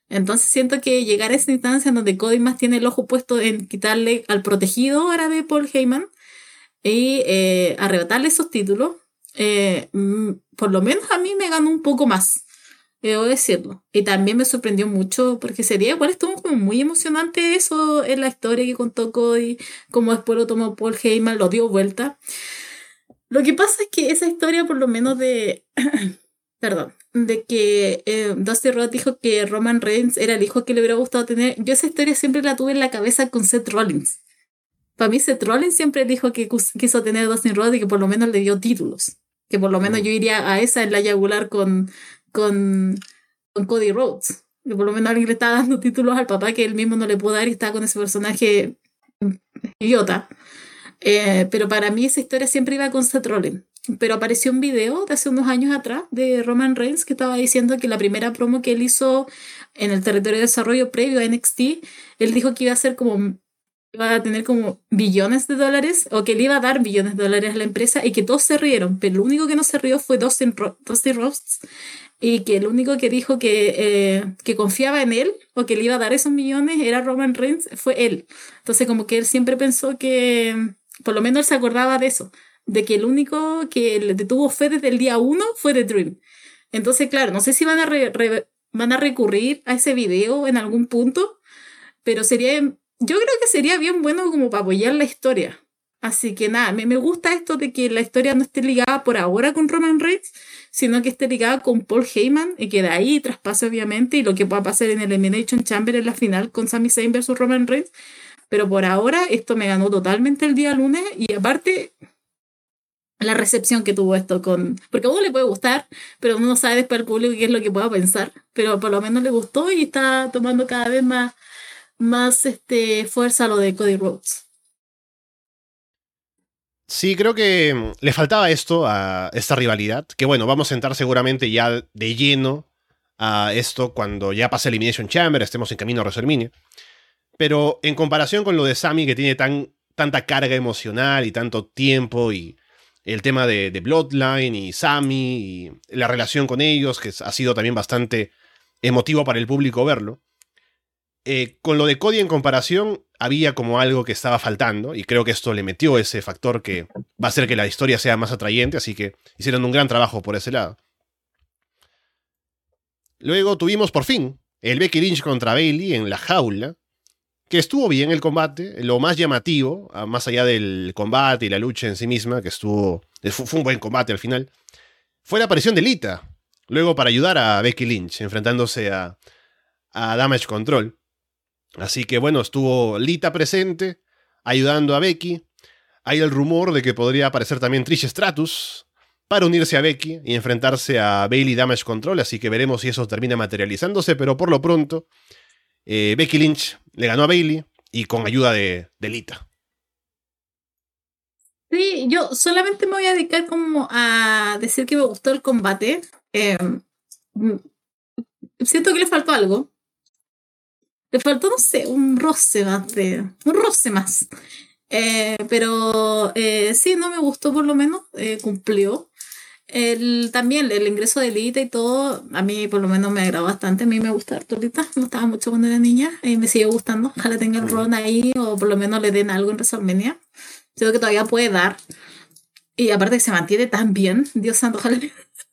Entonces siento que llegar a esa instancia en donde Cody más tiene el ojo puesto en quitarle al protegido ahora de Paul Heyman, y eh, arrebatarle esos títulos, eh, mm, por lo menos a mí me ganó un poco más, debo decirlo. Y también me sorprendió mucho porque sería igual estuvo como muy emocionante eso en la historia que contó Cody, como después lo tomó Paul Heyman, lo dio vuelta. Lo que pasa es que esa historia, por lo menos de. <clears throat> perdón, de que eh, Dusty Rhodes dijo que Roman Reigns era el hijo que le hubiera gustado tener. Yo esa historia siempre la tuve en la cabeza con Seth Rollins. Para mí Seth Rollins siempre dijo que quiso tener Dustin Rhodes y que por lo menos le dio títulos. que por lo menos yo iría a esa en la yagular con, con, con Cody Rhodes. Que por lo menos alguien le está dando títulos al papá que él mismo no le pudo dar y está con ese personaje idiota. Eh, pero para mí esa historia siempre iba con Seth Rollins. Pero apareció un video de hace unos años atrás de Roman Reigns que estaba diciendo que la primera promo que él hizo en el territorio de desarrollo previo a NXT, él dijo que iba a ser como iba a tener como billones de dólares o que le iba a dar billones de dólares a la empresa y que todos se rieron, pero lo único que no se rió fue Dustin, Dustin Rhodes y que el único que dijo que, eh, que confiaba en él o que le iba a dar esos millones era Roman Reigns, fue él. Entonces como que él siempre pensó que, por lo menos él se acordaba de eso, de que el único que le tuvo fe desde el día uno fue The Dream. Entonces, claro, no sé si van a, van a recurrir a ese video en algún punto, pero sería, yo creo que sería bien bueno como para apoyar la historia. Así que nada, me, me gusta esto de que la historia no esté ligada por ahora con Roman Reigns, sino que esté ligada con Paul Heyman y que de ahí traspase obviamente y lo que pueda pasar en el Elimination Chamber en la final con Sami Zayn versus Roman Reigns. Pero por ahora esto me ganó totalmente el día lunes y aparte la recepción que tuvo esto con... Porque a uno le puede gustar, pero uno no sabe después al público qué es lo que pueda pensar. Pero por lo menos le gustó y está tomando cada vez más, más este, fuerza lo de Cody Rhodes. Sí, creo que mm, le faltaba esto a esta rivalidad. Que bueno, vamos a entrar seguramente ya de lleno a esto cuando ya pase Elimination Chamber, estemos en camino a WrestleMania. Pero en comparación con lo de Sammy, que tiene tan, tanta carga emocional y tanto tiempo, y el tema de, Bloodline y Sammy, y la relación con ellos, que ha sido también bastante emotivo para el público verlo. Eh, con lo de Cody en comparación, había como algo que estaba faltando, y creo que esto le metió ese factor que va a hacer que la historia sea más atrayente, así que hicieron un gran trabajo por ese lado. Luego tuvimos por fin el Becky Lynch contra Bailey en la jaula, que estuvo bien el combate, lo más llamativo, más allá del combate y la lucha en sí misma, que estuvo, fue un buen combate al final, fue la aparición de Lita, luego para ayudar a Becky Lynch, enfrentándose a, a Damage Control. Así que bueno, estuvo Lita presente, ayudando a Becky. Hay el rumor de que podría aparecer también Trish Stratus para unirse a Becky y enfrentarse a Bailey Damage Control, así que veremos si eso termina materializándose, pero por lo pronto, eh, Becky Lynch le ganó a Bailey y con ayuda de, Lita. Sí, yo solamente me voy a dedicar como a decir que me gustó el combate. Em, siento que le faltó algo. Le faltó, no sé, un roce más de. Un roce más. Eh, pero eh, sí, no me gustó por lo menos. Eh, cumplió. El, también el ingreso de Lita y todo, a mí por lo menos me agradó bastante. A mí me gusta Arturita, me gustaba mucho cuando era niña y me sigue gustando. Ojalá tenga el ron ahí o por lo menos le den algo en WrestleMania. Creo que todavía puede dar. Y aparte que se mantiene tan bien, Dios santo, ojalá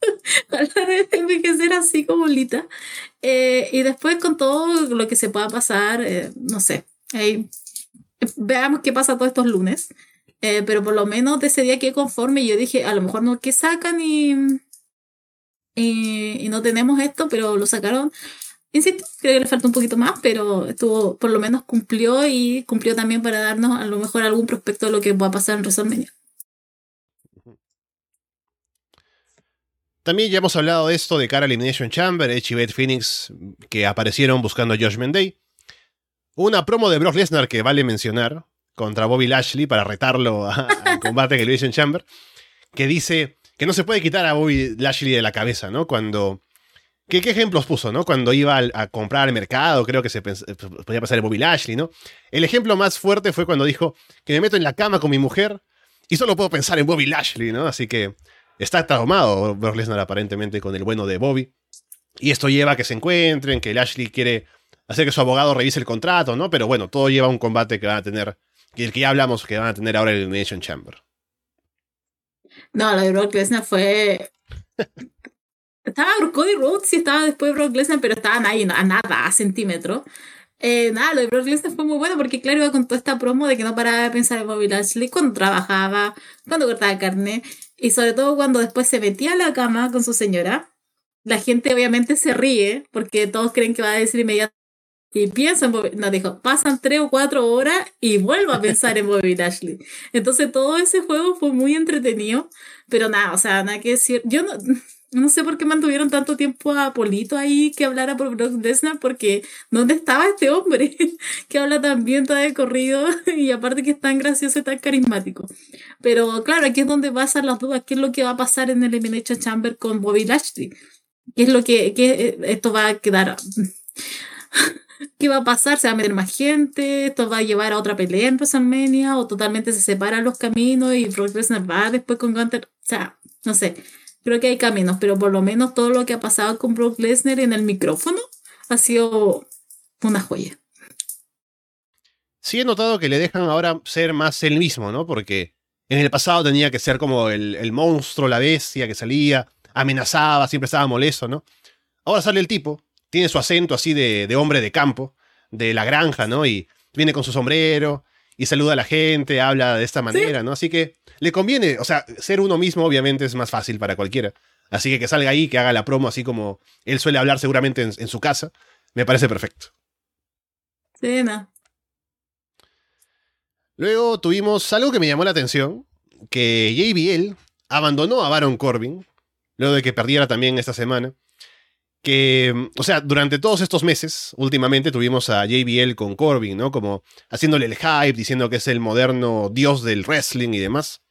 <laughs> de envejecer así como Lita. Eh, y después con todo lo que se pueda pasar, eh, no sé. veamos qué pasa todos estos lunes. Eh, pero por lo menos de ese día que conforme. Yo dije, a lo mejor no que sacan y, y, no tenemos esto, pero lo sacaron. Insisto, creo que le falta un poquito más, pero estuvo, por lo menos cumplió y cumplió también para darnos a lo mejor algún prospecto de lo que va a pasar en WrestleMania. También ya hemos hablado de esto de cara a Elimination Chamber, Edge y Beth Phoenix que aparecieron buscando a Josh Day. Una promo de Brock Lesnar que vale mencionar contra Bobby Lashley para retarlo al combate en Elimination Chamber, que dice que no se puede quitar a Bobby Lashley de la cabeza, ¿no? Cuando... ¿Qué, ejemplos puso, no? Cuando iba a, comprar al mercado, creo que se podía pasar el Bobby Lashley, ¿no? El ejemplo más fuerte fue cuando dijo que me meto en la cama con mi mujer y solo puedo pensar en Bobby Lashley, ¿no? Así que Está traumado Brock Lesnar aparentemente con el bueno de Bobby. Y esto lleva a que se encuentren, que Lashley quiere hacer que su abogado revise el contrato, ¿no? Pero bueno, todo lleva a un combate que van a tener, que el que ya hablamos que van a tener ahora el Nation Chamber. No, lo de Brock Lesnar fue... <laughs> estaba Cody Rhodes y estaba después Brock Lesnar, pero estaban ahí a nada, a centímetros. Eh, nada, lo de Brock Lesnar fue muy bueno porque, claro, iba con toda esta promo de que no paraba de pensar en Bobby Lashley cuando trabajaba, cuando cortaba carne. Y sobre todo cuando después se metía a la cama con su señora, la gente obviamente se ríe porque todos creen que va a decir inmediatamente y piensa en Bobby. No, dijo, pasan tres o cuatro horas y vuelvo a pensar en Bobby Lashley. Entonces todo ese juego fue muy entretenido, pero nada, o sea, nada que decir. Yo no, no sé por qué mantuvieron tanto tiempo a Polito ahí que hablara por Brock Lesnar, porque ¿dónde estaba este hombre <laughs> que habla tan bien, todo de corrido <laughs> y aparte que es tan gracioso y tan carismático? Pero claro, aquí es donde pasan las dudas, ¿qué es lo que va a pasar en el Elimination Chamber con Bobby Lashley? ¿Qué es lo que, que esto va a quedar? <laughs> ¿Qué va a pasar? ¿Se va a meter más gente? ¿Esto va a llevar a otra pelea en WrestleMania? ¿O totalmente se separan los caminos y Brock Lesnar va después con Gunter? O sea, no sé creo que hay caminos, pero por lo menos todo lo que ha pasado con Brock Lesnar en el micrófono ha sido una joya. Sí he notado que le dejan ahora ser más él mismo, ¿no? Porque en el pasado tenía que ser como el, monstruo, la bestia que salía, amenazaba, siempre estaba molesto, ¿no? Ahora sale el tipo, tiene su acento así de, de hombre de campo, de la granja, ¿no? Y viene con su sombrero y saluda a la gente, habla de esta manera, ¿no? Así que le conviene, o sea, ser uno mismo obviamente es más fácil para cualquiera. Así que que salga ahí, que haga la promo así como él suele hablar seguramente en, su casa, me parece perfecto. Sí, no. Luego tuvimos algo que me llamó la atención, que JBL abandonó a Baron Corbin, luego de que perdiera también esta semana. Que, o sea, durante todos estos meses, últimamente tuvimos a JBL con Corbin, ¿no? Como haciéndole el hype, diciendo que es el moderno dios del wrestling y demás.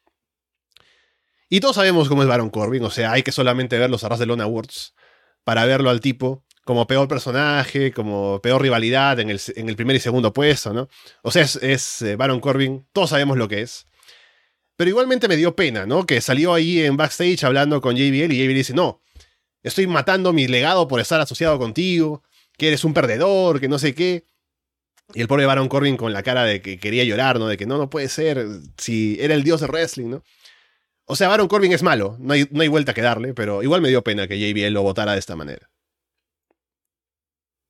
Y todos sabemos cómo es Baron Corbin, o sea, hay que solamente ver los Arras de Lona Awards para verlo al tipo como peor personaje, como peor rivalidad en el, en el primer y segundo puesto, ¿no? O sea, es, eh, Baron Corbin, todos sabemos lo que es. Pero igualmente me dio pena, ¿no? Que salió ahí en backstage hablando con JBL y JBL dice, no, estoy matando mi legado por estar asociado contigo, que eres un perdedor, que no sé qué. Y el pobre Baron Corbin con la cara de que quería llorar, ¿no? De que no, no puede ser, si era el dios de wrestling, ¿no? O sea, Baron Corbin es malo, no hay, no hay vuelta que darle, pero igual me dio pena que JBL lo votara de esta manera.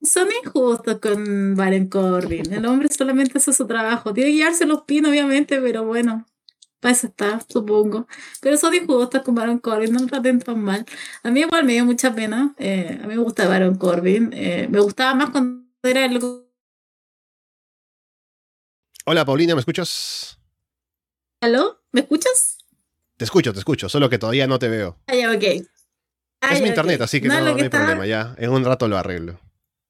Son injustos con Baron Corbin. El hombre solamente hace su trabajo. Tiene que guiarse los pinos, obviamente, pero bueno, para eso está, supongo. Pero son injustos con Baron Corbin, no lo traten tan mal. A mí igual me dio mucha pena. Eh, a mí me gusta Baron Corbin. Eh, me gustaba más cuando era el... Hola, Paulina, ¿me escuchas? ¿Aló? ¿Me escuchas? Te escucho, te escucho, solo que todavía no te veo. Ah, ya, ok. Ah, es mi internet, así que no, no, hay problema, ya. En un rato lo arreglo.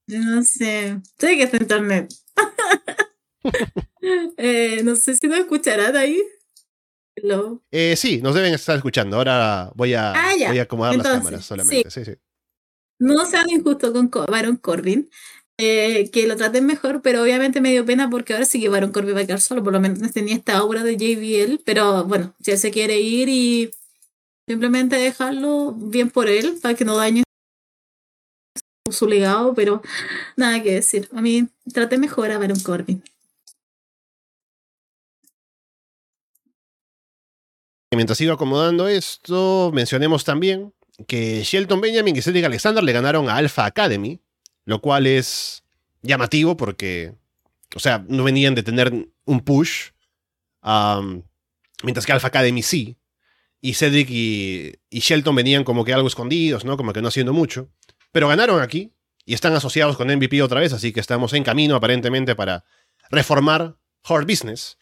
No sé. Sé que es internet. <laughs> <laughs> eh, no sé si no escucharán ahí. Eh, sí, nos deben estar escuchando. Ahora voy a, ah, voy a acomodar las cámaras solamente. Sí. Sí, No sean injustos con Baron Corbin. Eh, que lo traten mejor, pero obviamente me dio pena porque ahora sí que Baron Corbin va a quedar solo, por lo menos tenía esta obra de JBL, pero bueno, si él se quiere ir y simplemente dejarlo bien por él, para que no dañe su legado, pero nada que decir. A mí trate mejor a Baron Corbin. Mientras sigo acomodando esto, mencionemos también que Shelton Benjamin y Cedric Alexander le ganaron a Alpha Academy, lo cual es llamativo porque, o sea, no venían de tener un push, mientras que Alpha Academy sí, y Cedric y, Shelton venían como que algo escondidos, ¿no? Como que no haciendo mucho, pero ganaron aquí y están asociados con MVP otra vez, así que estamos en camino aparentemente para reformar Hard Business.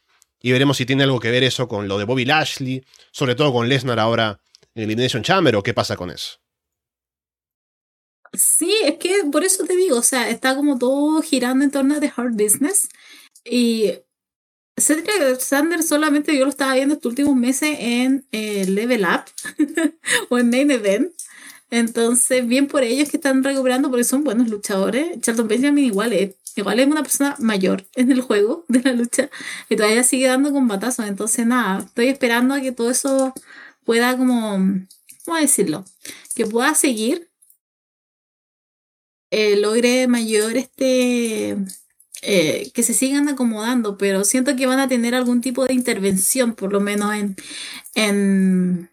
Y veremos si tiene algo que ver eso con lo de Bobby Lashley, sobre todo con Lesnar ahora en Elimination Chamber o qué pasa con eso. Sí, es que por eso te digo, o sea, está como todo girando en torno a The Hard Business. Y Cedric Alexander solamente yo lo estaba viendo estos últimos meses en eh, Level Up <laughs> o en Main Event. Entonces, bien por ellos que están recuperando porque son buenos luchadores. Charlton Benjamin igual es, igual es una persona mayor en el juego de la lucha y todavía sigue dando combatazos. Entonces, nada, estoy esperando a que todo eso pueda como, ¿cómo decirlo? Que pueda seguir, eh, logre mayor este... Eh, que se sigan acomodando, pero siento que van a tener algún tipo de intervención, por lo menos en, en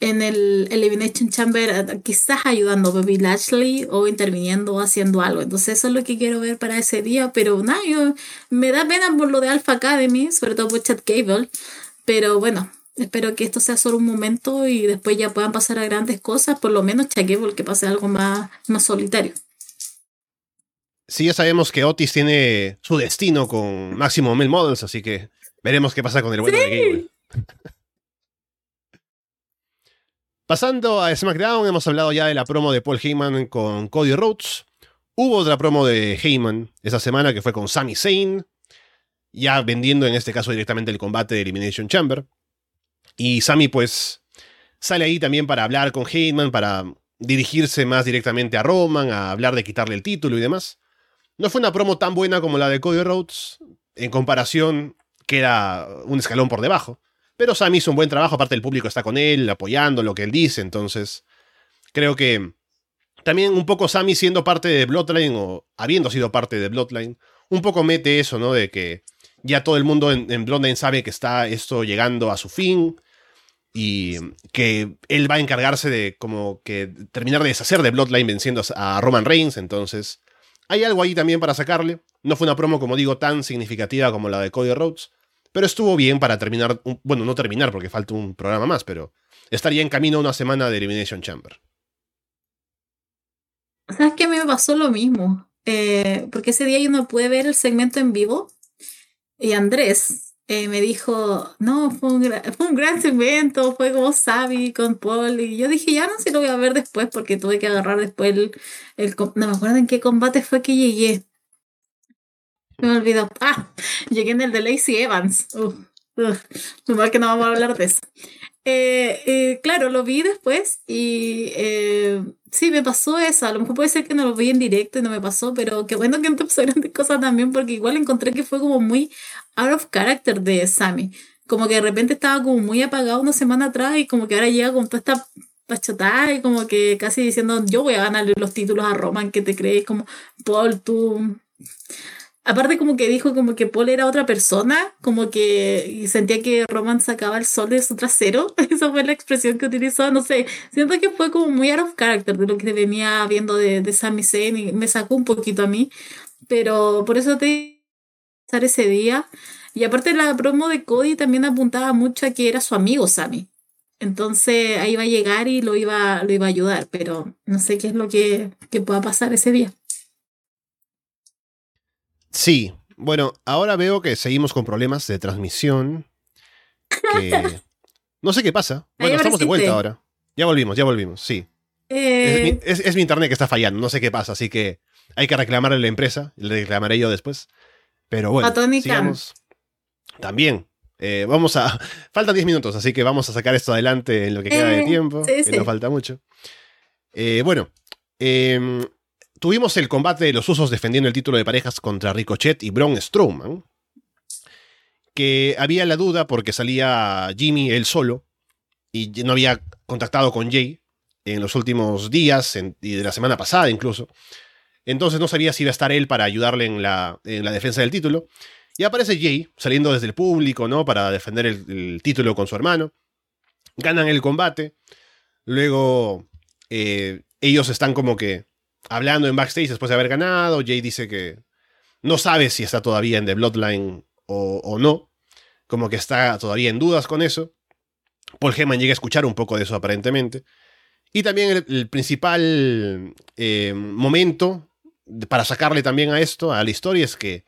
en el Elimination Chamber quizás ayudando a Bobby Lashley o interviniendo o haciendo algo. Entonces eso es lo que quiero ver para ese día, pero nada, me da pena por lo de Alpha Academy, sobre todo por Chad Cable, pero bueno, espero que esto sea solo un momento y después ya puedan pasar a grandes cosas, por lo menos Chad Cable que pase algo más, más solitario. Sí, ya sabemos que Otis tiene su destino con Máximo Male Models, así que veremos qué pasa con el bueno de Gable. Pasando a SmackDown, hemos hablado ya de la promo de Paul Heyman con Cody Rhodes. Hubo otra promo de Heyman esa semana que fue con Sami Zayn, ya vendiendo en este caso directamente el combate de Elimination Chamber. Y Sami pues sale ahí también para hablar con Heyman, para dirigirse más directamente a Roman, a hablar de quitarle el título y demás. No fue una promo tan buena como la de Cody Rhodes, en comparación queda un escalón por debajo. Pero Sami hizo un buen trabajo, aparte el público está con él, apoyando lo que él dice, entonces creo que también un poco Sami siendo parte de Bloodline o habiendo sido parte de Bloodline, un poco mete eso, ¿no? De que ya todo el mundo en, Bloodline sabe que está esto llegando a su fin y que él va a encargarse de como que terminar de deshacer de Bloodline venciendo a Roman Reigns, entonces hay algo ahí también para sacarle. No fue una promo, como digo, tan significativa como la de Cody Rhodes, pero estuvo bien para terminar, bueno, no terminar porque falta un programa más, pero estaría en camino una semana de Elimination Chamber. ¿Sabes mí me pasó lo mismo. Eh, porque ese día yo no pude ver el segmento en vivo. Y Andrés eh, me dijo, no, fue un, fue gran segmento, fue como Sabi con Paul. Y yo dije, ya no sé si lo voy a ver después porque tuve que agarrar después el, el... No me acuerdo en qué combate fue que llegué. Me olvidó. Ah, llegué en el de Lacey Evans. Uf, uf. que no vamos a hablar de eso. Eh, eh, claro, lo vi después y eh, sí, me pasó eso. A lo mejor puede ser que no lo vi en directo y no me pasó, pero qué bueno que no te grandes cosas también, porque igual encontré que fue como muy out of character de Sammy. Como que de repente estaba como muy apagado una semana atrás y como que ahora llega con toda esta pachotada y como que casi diciendo yo voy a ganarle los títulos a Roman, que te crees como Paul, tú Aparte como que dijo como que Paul era otra persona, como que sentía que Roman sacaba el sol de su trasero. <laughs> Esa fue la expresión que utilizó, no sé. Siento que fue como muy out of character de lo que venía viendo de, de Sami Zayn y me sacó un poquito a mí. Pero por eso te estar ese día. Y aparte la promo de Cody también apuntaba mucho a que era su amigo Sami. Entonces ahí iba a llegar y lo iba, lo iba a ayudar, pero no sé qué es lo que, que pueda pasar ese día. Sí, bueno, ahora veo que seguimos con problemas de transmisión. <laughs> No sé qué pasa. Bueno, estamos de vuelta ahora. Ya volvimos, ya volvimos, sí. Eh. Es, mi, internet que está fallando, no sé qué pasa, así que hay que reclamarle a la empresa, le reclamaré yo después. Pero bueno, sigamos. También. Eh, vamos a. <laughs> Faltan 10 minutos, así que vamos a sacar esto adelante en lo que queda de eh, tiempo, que no falta mucho. bueno, em, tuvimos el combate de los usos defendiendo el título de parejas contra Ricochet y Braun Strowman. Que había la duda porque salía Jimmy él solo y no había contactado con Jay en los últimos días y de la semana pasada incluso. Entonces no sabía si iba a estar él para ayudarle en la, en la defensa del título. Y aparece Jay saliendo desde el público, ¿no? Para defender el, título con su hermano. Ganan el combate. Luego eh, ellos están como que hablando en backstage después de haber ganado. Jay dice que no sabe si está todavía en The Bloodline o, no. Como que está todavía en dudas con eso. Paul Heyman llega a escuchar un poco de eso aparentemente. Y también el, principal eh, momento para sacarle también a esto, a la historia, es que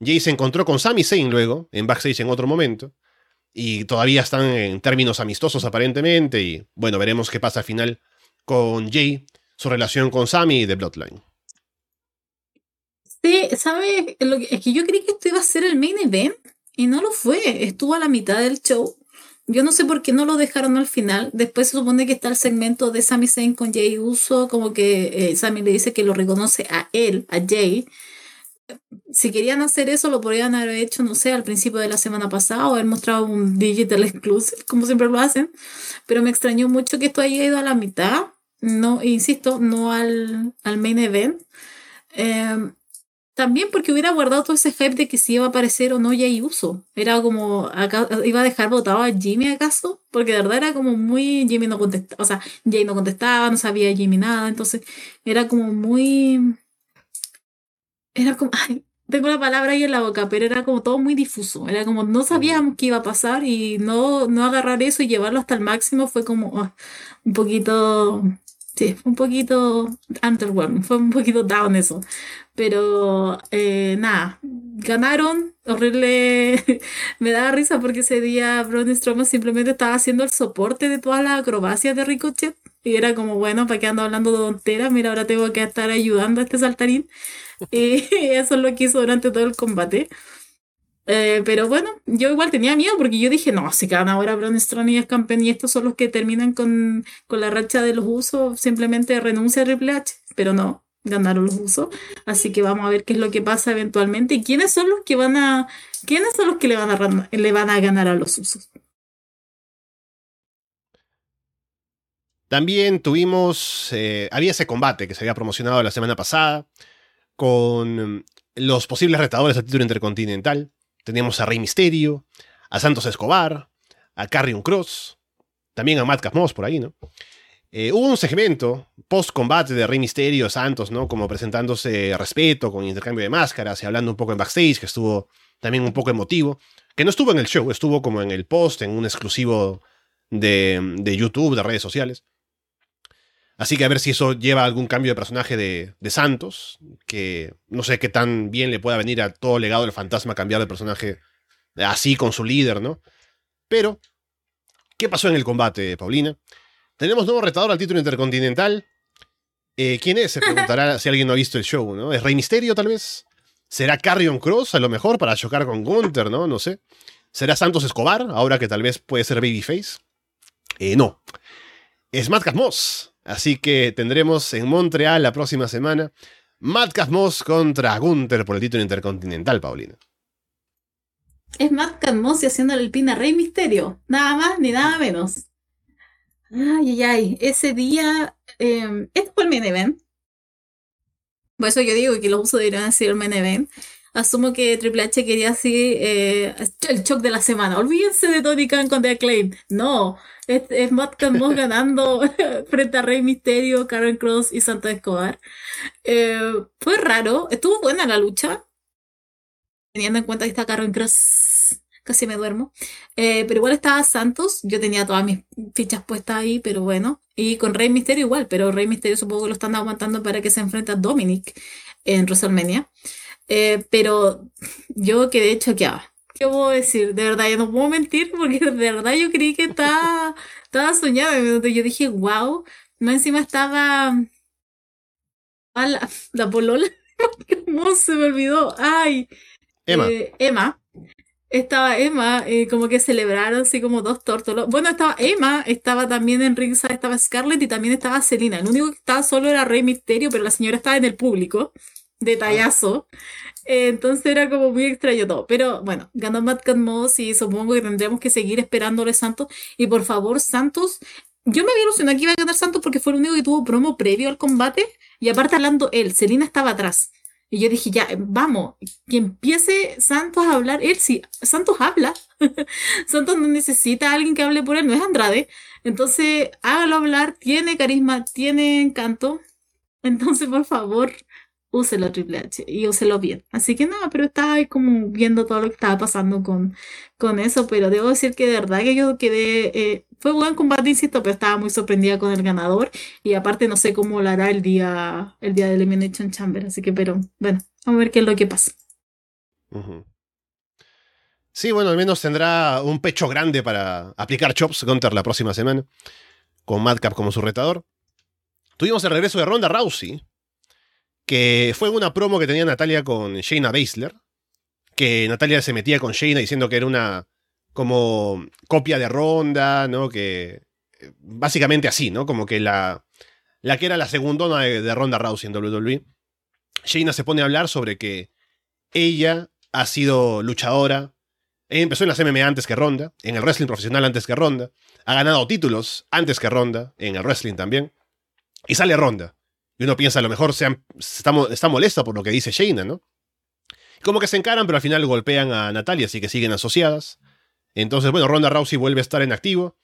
Jay se encontró con Sami Zayn luego, en backstage en otro momento. Y todavía están en términos amistosos aparentemente. Y bueno, veremos qué pasa al final con Jay su relación con Sammy y de Bloodline. Sí, ¿sabes? Es que yo creí que esto iba a ser el main event y no lo fue. Estuvo a la mitad del show. Yo no sé por qué no lo dejaron al final. Después se supone que está el segmento de Sami Zayn con Jay Uso, como que eh, le dice que lo reconoce a él, a Jay. Si querían hacer eso, lo podrían haber hecho, no sé, al principio de la semana pasada o haber mostrado un digital <laughs> exclusive, como siempre lo hacen. Pero me extrañó mucho que esto haya ido a la mitad no, insisto, no al, al main event. Em, también porque hubiera guardado todo ese hype de que si iba a aparecer o no Jay Uso. Era como, iba a dejar votado a Jimmy acaso, porque de verdad era como muy, Jimmy no contestaba, o sea, Jay no contestaba, no sabía Jimmy nada, entonces era como muy, era como, <laughs> tengo la palabra ahí en la boca, pero era como todo muy difuso, era como no sabíamos qué iba a pasar y no, no agarrar eso y llevarlo hasta el máximo fue como ah, un poquito Sí, fue un poquito underwhelming, fue un poquito down eso. Pero eh, nada, ganaron, horrible. <laughs> Me daba risa porque ese día Braun Strowman simplemente estaba haciendo el soporte de todas las acrobacias de Ricochet. Y era como, bueno, ¿para qué ando hablando de tonteras? Mira, ahora tengo que estar ayudando a este saltarín. Y <laughs> <laughs> eso es lo que hizo durante todo el combate. Eh, pero bueno, yo igual tenía miedo porque yo dije, no, si cada ahora Braun Strowman y es campeón y estos son los que terminan con, con la racha de los usos, simplemente renuncia a Triple H. Pero no, ganaron los usos. Así que vamos a ver qué es lo que pasa eventualmente y quiénes son los que van a, quiénes son los que le van a, le van a ganar a los usos. También tuvimos, eh, había ese combate que se había promocionado la semana pasada con los posibles retadores al título intercontinental. Teníamos a Rey Misterio, a Santos Escobar, a Carrion Cross, también a Matt Moss por ahí, ¿no? Eh, hubo un segmento post-combate de Rey Misterio, Santos, ¿no? Como presentándose respeto, con intercambio de máscaras y hablando un poco en backstage, que estuvo también un poco emotivo. Que no estuvo en el show, estuvo como en el post, en un exclusivo de YouTube, de redes sociales. Así que a ver si eso lleva algún cambio de personaje de, de, Santos, que no sé qué tan bien le pueda venir a todo legado del fantasma cambiar de personaje así con su líder, ¿no? Pero, ¿qué pasó en el combate, Paulina? Tenemos nuevo retador al título intercontinental. Eh, ¿Quién es? Se <laughs> preguntará si alguien no ha visto el show, ¿no? ¿Es Rey Misterio, tal vez? ¿Será Carrion Cross, a lo mejor, para chocar con Gunther, ¿no? No sé. ¿Será Santos Escobar, ahora que tal vez puede ser Babyface? Eh, no. Es Matt Moss. Así que tendremos en Montreal la próxima semana Matt Moss contra Gunther por el título intercontinental, Paulina. Es Matt Moss y haciéndole el pin a Rey Misterio. Nada más ni nada menos. Ay, ay, ay. Ese día. Eh, este fue el main event. Por eso yo digo que los usos deberían ser el main event. Asumo que Triple H quería así eh, el shock de la semana. Olvídense de Tony Khan con The Acclaim. No, es, es Matt Moss ganando <laughs> frente a Rey Misterio, Karen Cross y Santo Escobar. Eh, fue raro, estuvo buena la lucha. Teniendo en cuenta que está Karen Cross casi me duermo. Eh, pero igual estaba Santos, yo tenía todas mis fichas puestas ahí, pero bueno. Y con Rey Misterio igual, pero Rey Misterio supongo que lo están aguantando para que se enfrente a Dominic en WrestleMania. Eh, pero yo quedé choqueada. ¿Qué puedo decir? De verdad, yo no puedo mentir porque de verdad yo creí que estaba, estaba soñada. Yo dije, wow. No encima estaba... la, la polola. <laughs> ¿Cómo se me olvidó? Ay. Emma. Eh, Emma estaba Emma, eh, como que celebraron así como dos tórtolos. Bueno, estaba Emma, estaba también en ringside, estaba Scarlett y también estaba Selina. El único que estaba solo era Rey Misterio, pero la señora estaba en el público. Detallazo. Entonces era como muy extraño todo. Pero bueno, ganó Matt Moss y supongo que tendremos que seguir esperándole Santos. Y por favor, Santos. Yo me había ilusionado que iba a ganar Santos porque fue el único que tuvo promo previo al combate. Y aparte hablando él, Selina estaba atrás. Y yo dije, ya, vamos, que empiece Santos a hablar. Él sí, Santos habla. <laughs> Santos no necesita a alguien que hable por él, no es Andrade. Entonces, hágalo hablar, tiene carisma, tiene encanto. Entonces, por favor, úselo Triple H y úselo bien. Así que nada, pero estaba ahí como viendo todo lo que estaba pasando con, con eso. Pero debo decir que de verdad que yo quedé. Eh, fue buen combate, insisto, pero estaba muy sorprendida con el ganador. Y aparte no sé cómo lo hará el día, el día de Elimination Chamber. Así que, pero bueno, vamos a ver qué es lo que pasa. Sí, bueno, al menos tendrá un pecho grande para aplicar chops contra la próxima semana. Con Madcap como su retador. Tuvimos el regreso de Ronda Rousey. Que fue una promo que tenía Natalia con Shayna Baszler. Que Natalia se metía con Shayna diciendo que era una como copia de Ronda, ¿no? Que eh, básicamente así, ¿no? Como que la, la que era la segundona de, de Ronda Rousey en WWE. Shayna se pone a hablar sobre que ella ha sido luchadora. Ella empezó en las MMA antes que Ronda, en el wrestling profesional antes que Ronda. Ha ganado títulos antes que Ronda, en el wrestling también. Y sale Ronda. Y uno piensa, a lo mejor se está, está molesta por lo que dice Shayna, ¿no? Como que se encaran, pero al final golpean a Natalia, así que siguen asociadas. Entonces, bueno, Ronda Rousey vuelve a estar en activo,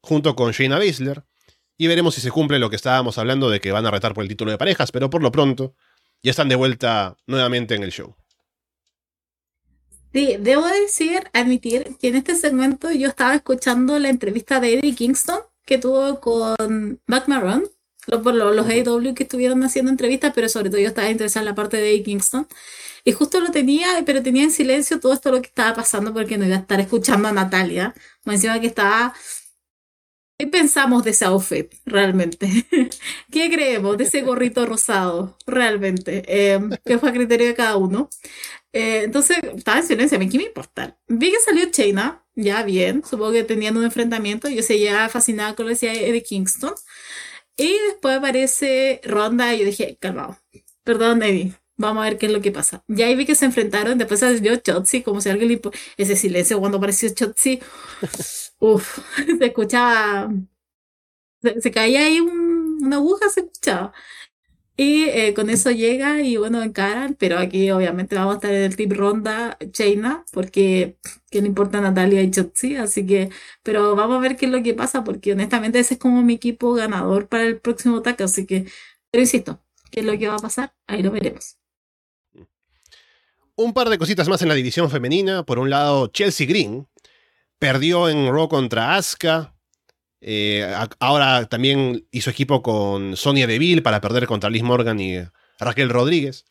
junto con Shayna Baszler, y veremos si se cumple lo que estábamos hablando de que van a retar por el título de parejas, pero por lo pronto ya están de vuelta nuevamente en el show. Sí, debo decir, admitir que en este segmento yo estaba escuchando la entrevista de Eddie Kingston que tuvo con Mac Maron los, por los, AW que estuvieron haciendo entrevistas, pero sobre todo yo estaba interesada en la parte de Kingston. Y justo lo tenía, pero tenía en silencio todo esto lo que estaba pasando porque no iba a estar escuchando a Natalia. Me encima que estaba ¿Qué pensamos de ese outfit realmente? <laughs> ¿Qué creemos de ese gorrito rosado realmente? Eh, que fue a criterio de cada uno. Eh, entonces, estaba en silencio, a mí qué me importa. Vi que salió Chaina, ya bien, supongo que tenían un enfrentamiento, yo seguía fascinada con lo que decía Eddie Kingston. Y después aparece Ronda y yo dije, calmado, perdón Eddie, vamos a ver qué es lo que pasa. Ya ahí vi que se enfrentaron, después salió Chotzi, como si alguien le... Ese silencio cuando apareció Chotzi, <laughs> uff, <laughs> se escuchaba... Se, caía ahí una aguja, se escuchaba. Y eh, con eso llega y bueno, encaran, pero aquí obviamente vamos a estar en el tip ronda Chaina, porque que le importa Natalia y Chotzi, así que, pero vamos a ver qué es lo que pasa, porque honestamente ese es como mi equipo ganador para el próximo ataque, así que, pero insisto, qué es lo que va a pasar, ahí lo veremos. Un par de cositas más en la división femenina. Por un lado, Chelsea Green perdió en Raw contra Asuka. Eh, ahora también hizo equipo con Sonia Deville para perder contra Liz Morgan y Raquel Rodríguez.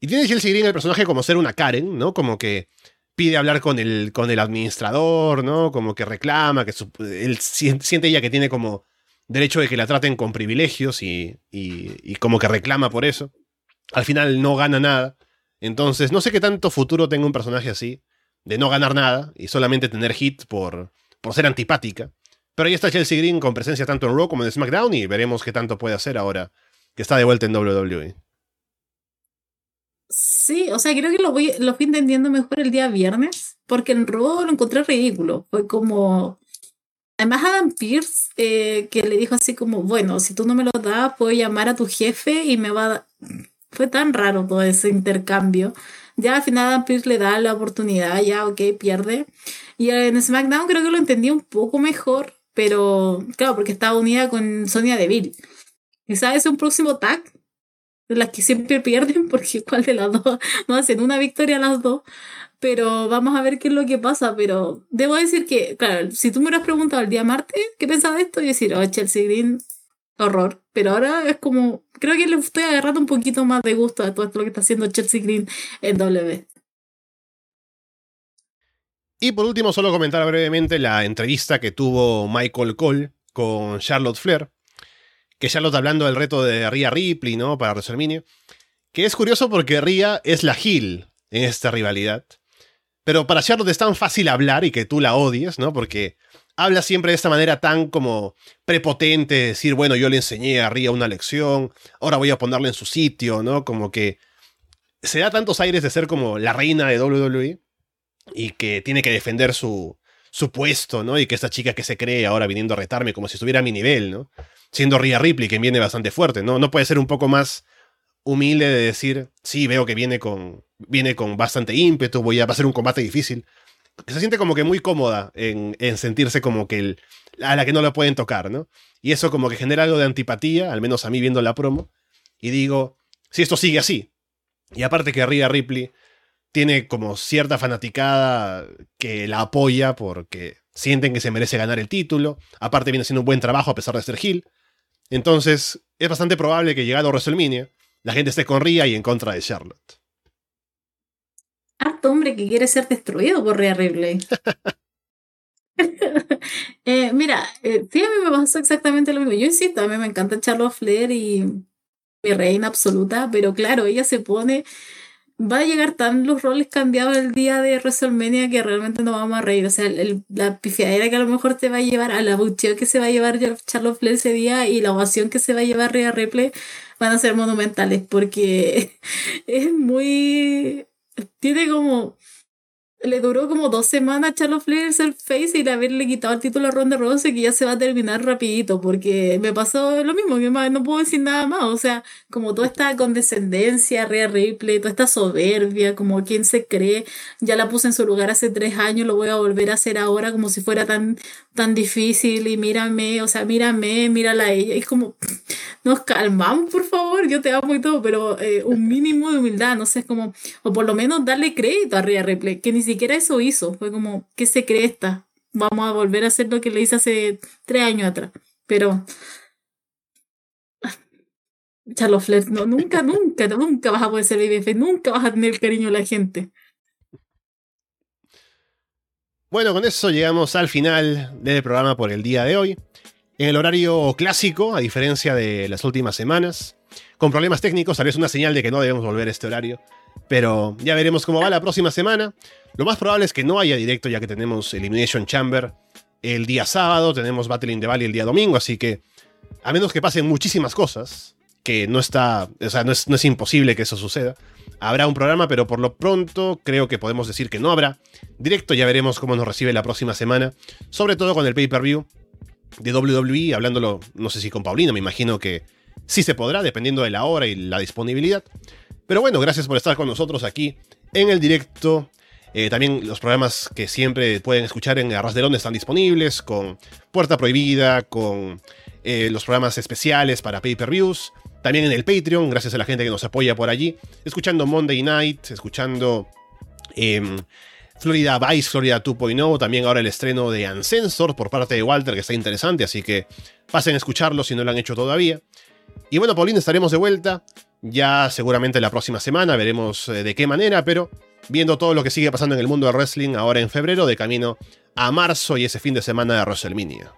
Y tiene Chelsea Green el personaje como ser una Karen, ¿no? Como que pide hablar con el, con el administrador, ¿no? Como que reclama, que él siente ella que tiene como derecho de que la traten con privilegios y, como que reclama por eso. Al final no gana nada. Entonces, no sé qué tanto futuro tenga un personaje así, de no ganar nada y solamente tener hit por, por ser antipática. Pero ahí está Chelsea Green con presencia tanto en Raw como en SmackDown y veremos qué tanto puede hacer ahora que está de vuelta en WWE. Sí, o sea, creo que lo, voy, lo fui entendiendo mejor el día viernes, porque en Raw lo encontré ridículo. Fue como. Además, Adam Pierce, eh, que le dijo así como: Bueno, si tú no me lo das, puedo llamar a tu jefe y me va a. Fue tan raro todo ese intercambio. Ya al final Adam Pierce le da la oportunidad, ya, ok, pierde. Y en SmackDown creo que lo entendí un poco mejor, pero claro, porque estaba unida con Sonia Deville. Quizás es un próximo tag de las que siempre pierden, <laughs> porque cuál de las dos no hacen una victoria las dos. Pero vamos a ver qué es lo que pasa. Pero debo decir que, claro, si tú me hubieras preguntado el día martes qué pensaba de esto, yo decir, oh, Chelsea Green, horror. Pero ahora es como, creo que le estoy agarrando un poquito más de gusto a todo esto lo que está haciendo Chelsea Green en W. Y por último, solo comentar brevemente la entrevista que tuvo Michael Cole con Charlotte Flair. Que Charlotte hablando del reto de Rhea Ripley, ¿no? Para WrestleMania. Que es curioso porque Rhea es la heel en esta rivalidad. Pero para Charlotte es tan fácil hablar y que tú la odies, ¿no? Porque habla siempre de esta manera tan como prepotente, decir, bueno, yo le enseñé a Rhea una lección, ahora voy a ponerle en su sitio, ¿no? Como que se da tantos aires de ser como la reina de WWE y que tiene que defender su, su puesto, ¿no? Y que esta chica que se cree ahora viniendo a retarme como si estuviera a mi nivel, ¿no? Siendo Rhea Ripley, que viene bastante fuerte, ¿no? No puede ser un poco más humilde de decir, sí, veo que viene con, viene con bastante ímpetu, voy a, va a ser un combate difícil. Se siente como que muy cómoda en, en sentirse como que a la que no la pueden tocar, ¿no? Y eso como que genera algo de antipatía, al menos a mí viendo la promo, y digo, si esto sigue así, y aparte que Rhea Ripley tiene como cierta fanaticada que la apoya porque sienten que se merece ganar el título. Aparte viene haciendo un buen trabajo a pesar de ser Hill. Entonces es bastante probable que llegado a WrestleMania la gente esté con Rhea y en contra de Charlotte. Harto hombre que quiere ser destruido por Rhea Ripley. <laughs> <laughs> Eh, mira, eh, sí, a mí me pasó exactamente lo mismo. Yo insisto, a mí me encanta Charlotte Flair y mi reina absoluta, pero claro, ella se pone va a llegar tan los roles cambiados el día de WrestleMania que realmente no vamos a reír. O sea, la pifiadera que a lo mejor te va a llevar, a la bucheo que se va a llevar Charlotte Flair ese día y la ovación que se va a llevar Rhea Ripley van a ser monumentales porque <laughs> es muy... Tiene como le duró como dos semanas a Charlotte Flair ser face y haberle quitado el título a Ronda Rousey que ya se va a terminar rapidito porque me pasó lo mismo, que no puedo decir nada más, o sea, como toda esta condescendencia, Rhea Ripley, toda esta soberbia, como quien se cree, ya la puse en su lugar hace tres años, lo voy a volver a hacer ahora como si fuera tan, tan difícil y mírame, o sea, mírame, mírala a ella, es como, nos calmamos, por favor, yo te amo y todo, pero eh, un mínimo de humildad, no sé, es como, o por lo menos darle crédito a Rhea Ripley, que ni siquiera eso hizo, fue como, ¿qué se cree esta? Vamos a volver a hacer lo que le hice hace tres años atrás, pero... Charlotte Flair, no, nunca, nunca, nunca vas a poder ser babyface, nunca vas a tener cariño de la gente. Bueno, con eso llegamos al final del programa por el día de hoy. En el horario clásico, a diferencia de las últimas semanas, con problemas técnicos, tal vez una señal de que no debemos volver a este horario. Pero ya veremos cómo va la próxima semana. Lo más probable es que no haya directo, ya que tenemos Elimination Chamber el día sábado, tenemos Battle in the Valley el día domingo, así que a menos que pasen muchísimas cosas, que no está, o sea, no es, no es imposible que eso suceda, habrá un programa, pero por lo pronto creo que podemos decir que no habrá. Directo ya veremos cómo nos recibe la próxima semana, sobre todo con el pay-per-view de WWE, hablándolo, no sé si con Paulino, me imagino que sí se podrá, dependiendo de la hora y la disponibilidad. Pero bueno, gracias por estar con nosotros aquí en el directo. Eh, también los programas que siempre pueden escuchar en Arras de Londres están disponibles, con Puerta Prohibida, con eh, los programas especiales para pay-per-views. También en el Patreon, gracias a la gente que nos apoya por allí. Escuchando Monday Night, escuchando em, Florida Vice, Florida 2.0. También ahora el estreno de Ancensor por parte de Walter, que está interesante. Así que pasen a escucharlo si no lo han hecho todavía. Y bueno, Paulina, estaremos de vuelta. Ya seguramente la próxima semana veremos eh, de qué manera, pero viendo todo lo que sigue pasando en el mundo del wrestling ahora en febrero, de camino a marzo y ese fin de semana de WrestleMania.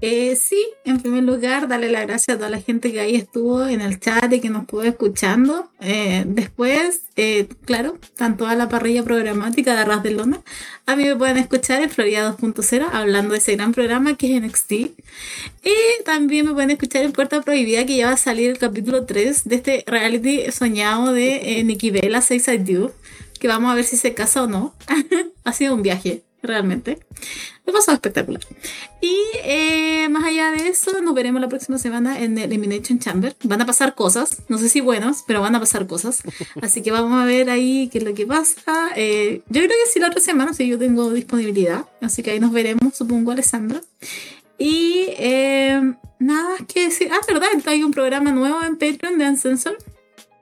Eh, sí, en primer lugar, darle las gracias a toda la gente que ahí estuvo en el chat y que nos estuvo escuchando. Eh, después, eh, claro, están toda la parrilla programática de Arras de Lona. A mí me pueden escuchar en Florida 2.0 hablando de ese gran programa que es NXT. Y también me pueden escuchar en Puerta Prohibida que ya va a salir el capítulo 3 de este reality soñado de eh, Nikki Bella, Seis I Do, que vamos a ver si se casa o no. <laughs> ha sido un viaje realmente. Me pasó espectacular. Y eh, más allá de eso, nos veremos la próxima semana en el Elimination Chamber. Van a pasar cosas, no sé si buenas, pero van a pasar cosas. Así que vamos a ver ahí qué es lo que pasa. Eh, yo creo que sí, la otra semana, sí, yo tengo disponibilidad. Así que ahí nos veremos, supongo, Alessandra. Y eh, nada que decir. Ah, verdad, hay un programa nuevo en Patreon de Uncensored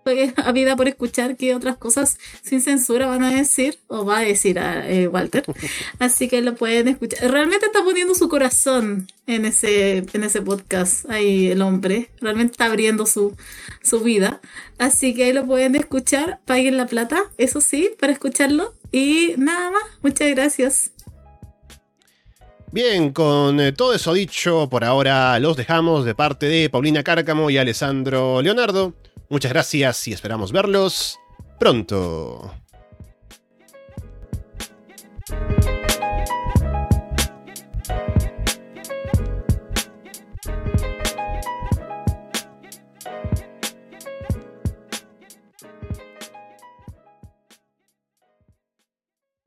<laughs> habida por escuchar qué otras cosas sin censura van a decir o va a decir a eh, Walter. <laughs> Así que lo pueden escuchar. Realmente está poniendo su corazón en ese, en ese podcast ahí el hombre. Realmente está abriendo su, su vida. Así que ahí lo pueden escuchar. Paguen la plata, eso sí, para escucharlo. Y nada más. Muchas gracias. Bien, con eh, todo eso dicho, por ahora los dejamos de parte de Paulina Cárcamo y Alessandro Leonardo. Muchas gracias y esperamos verlos pronto.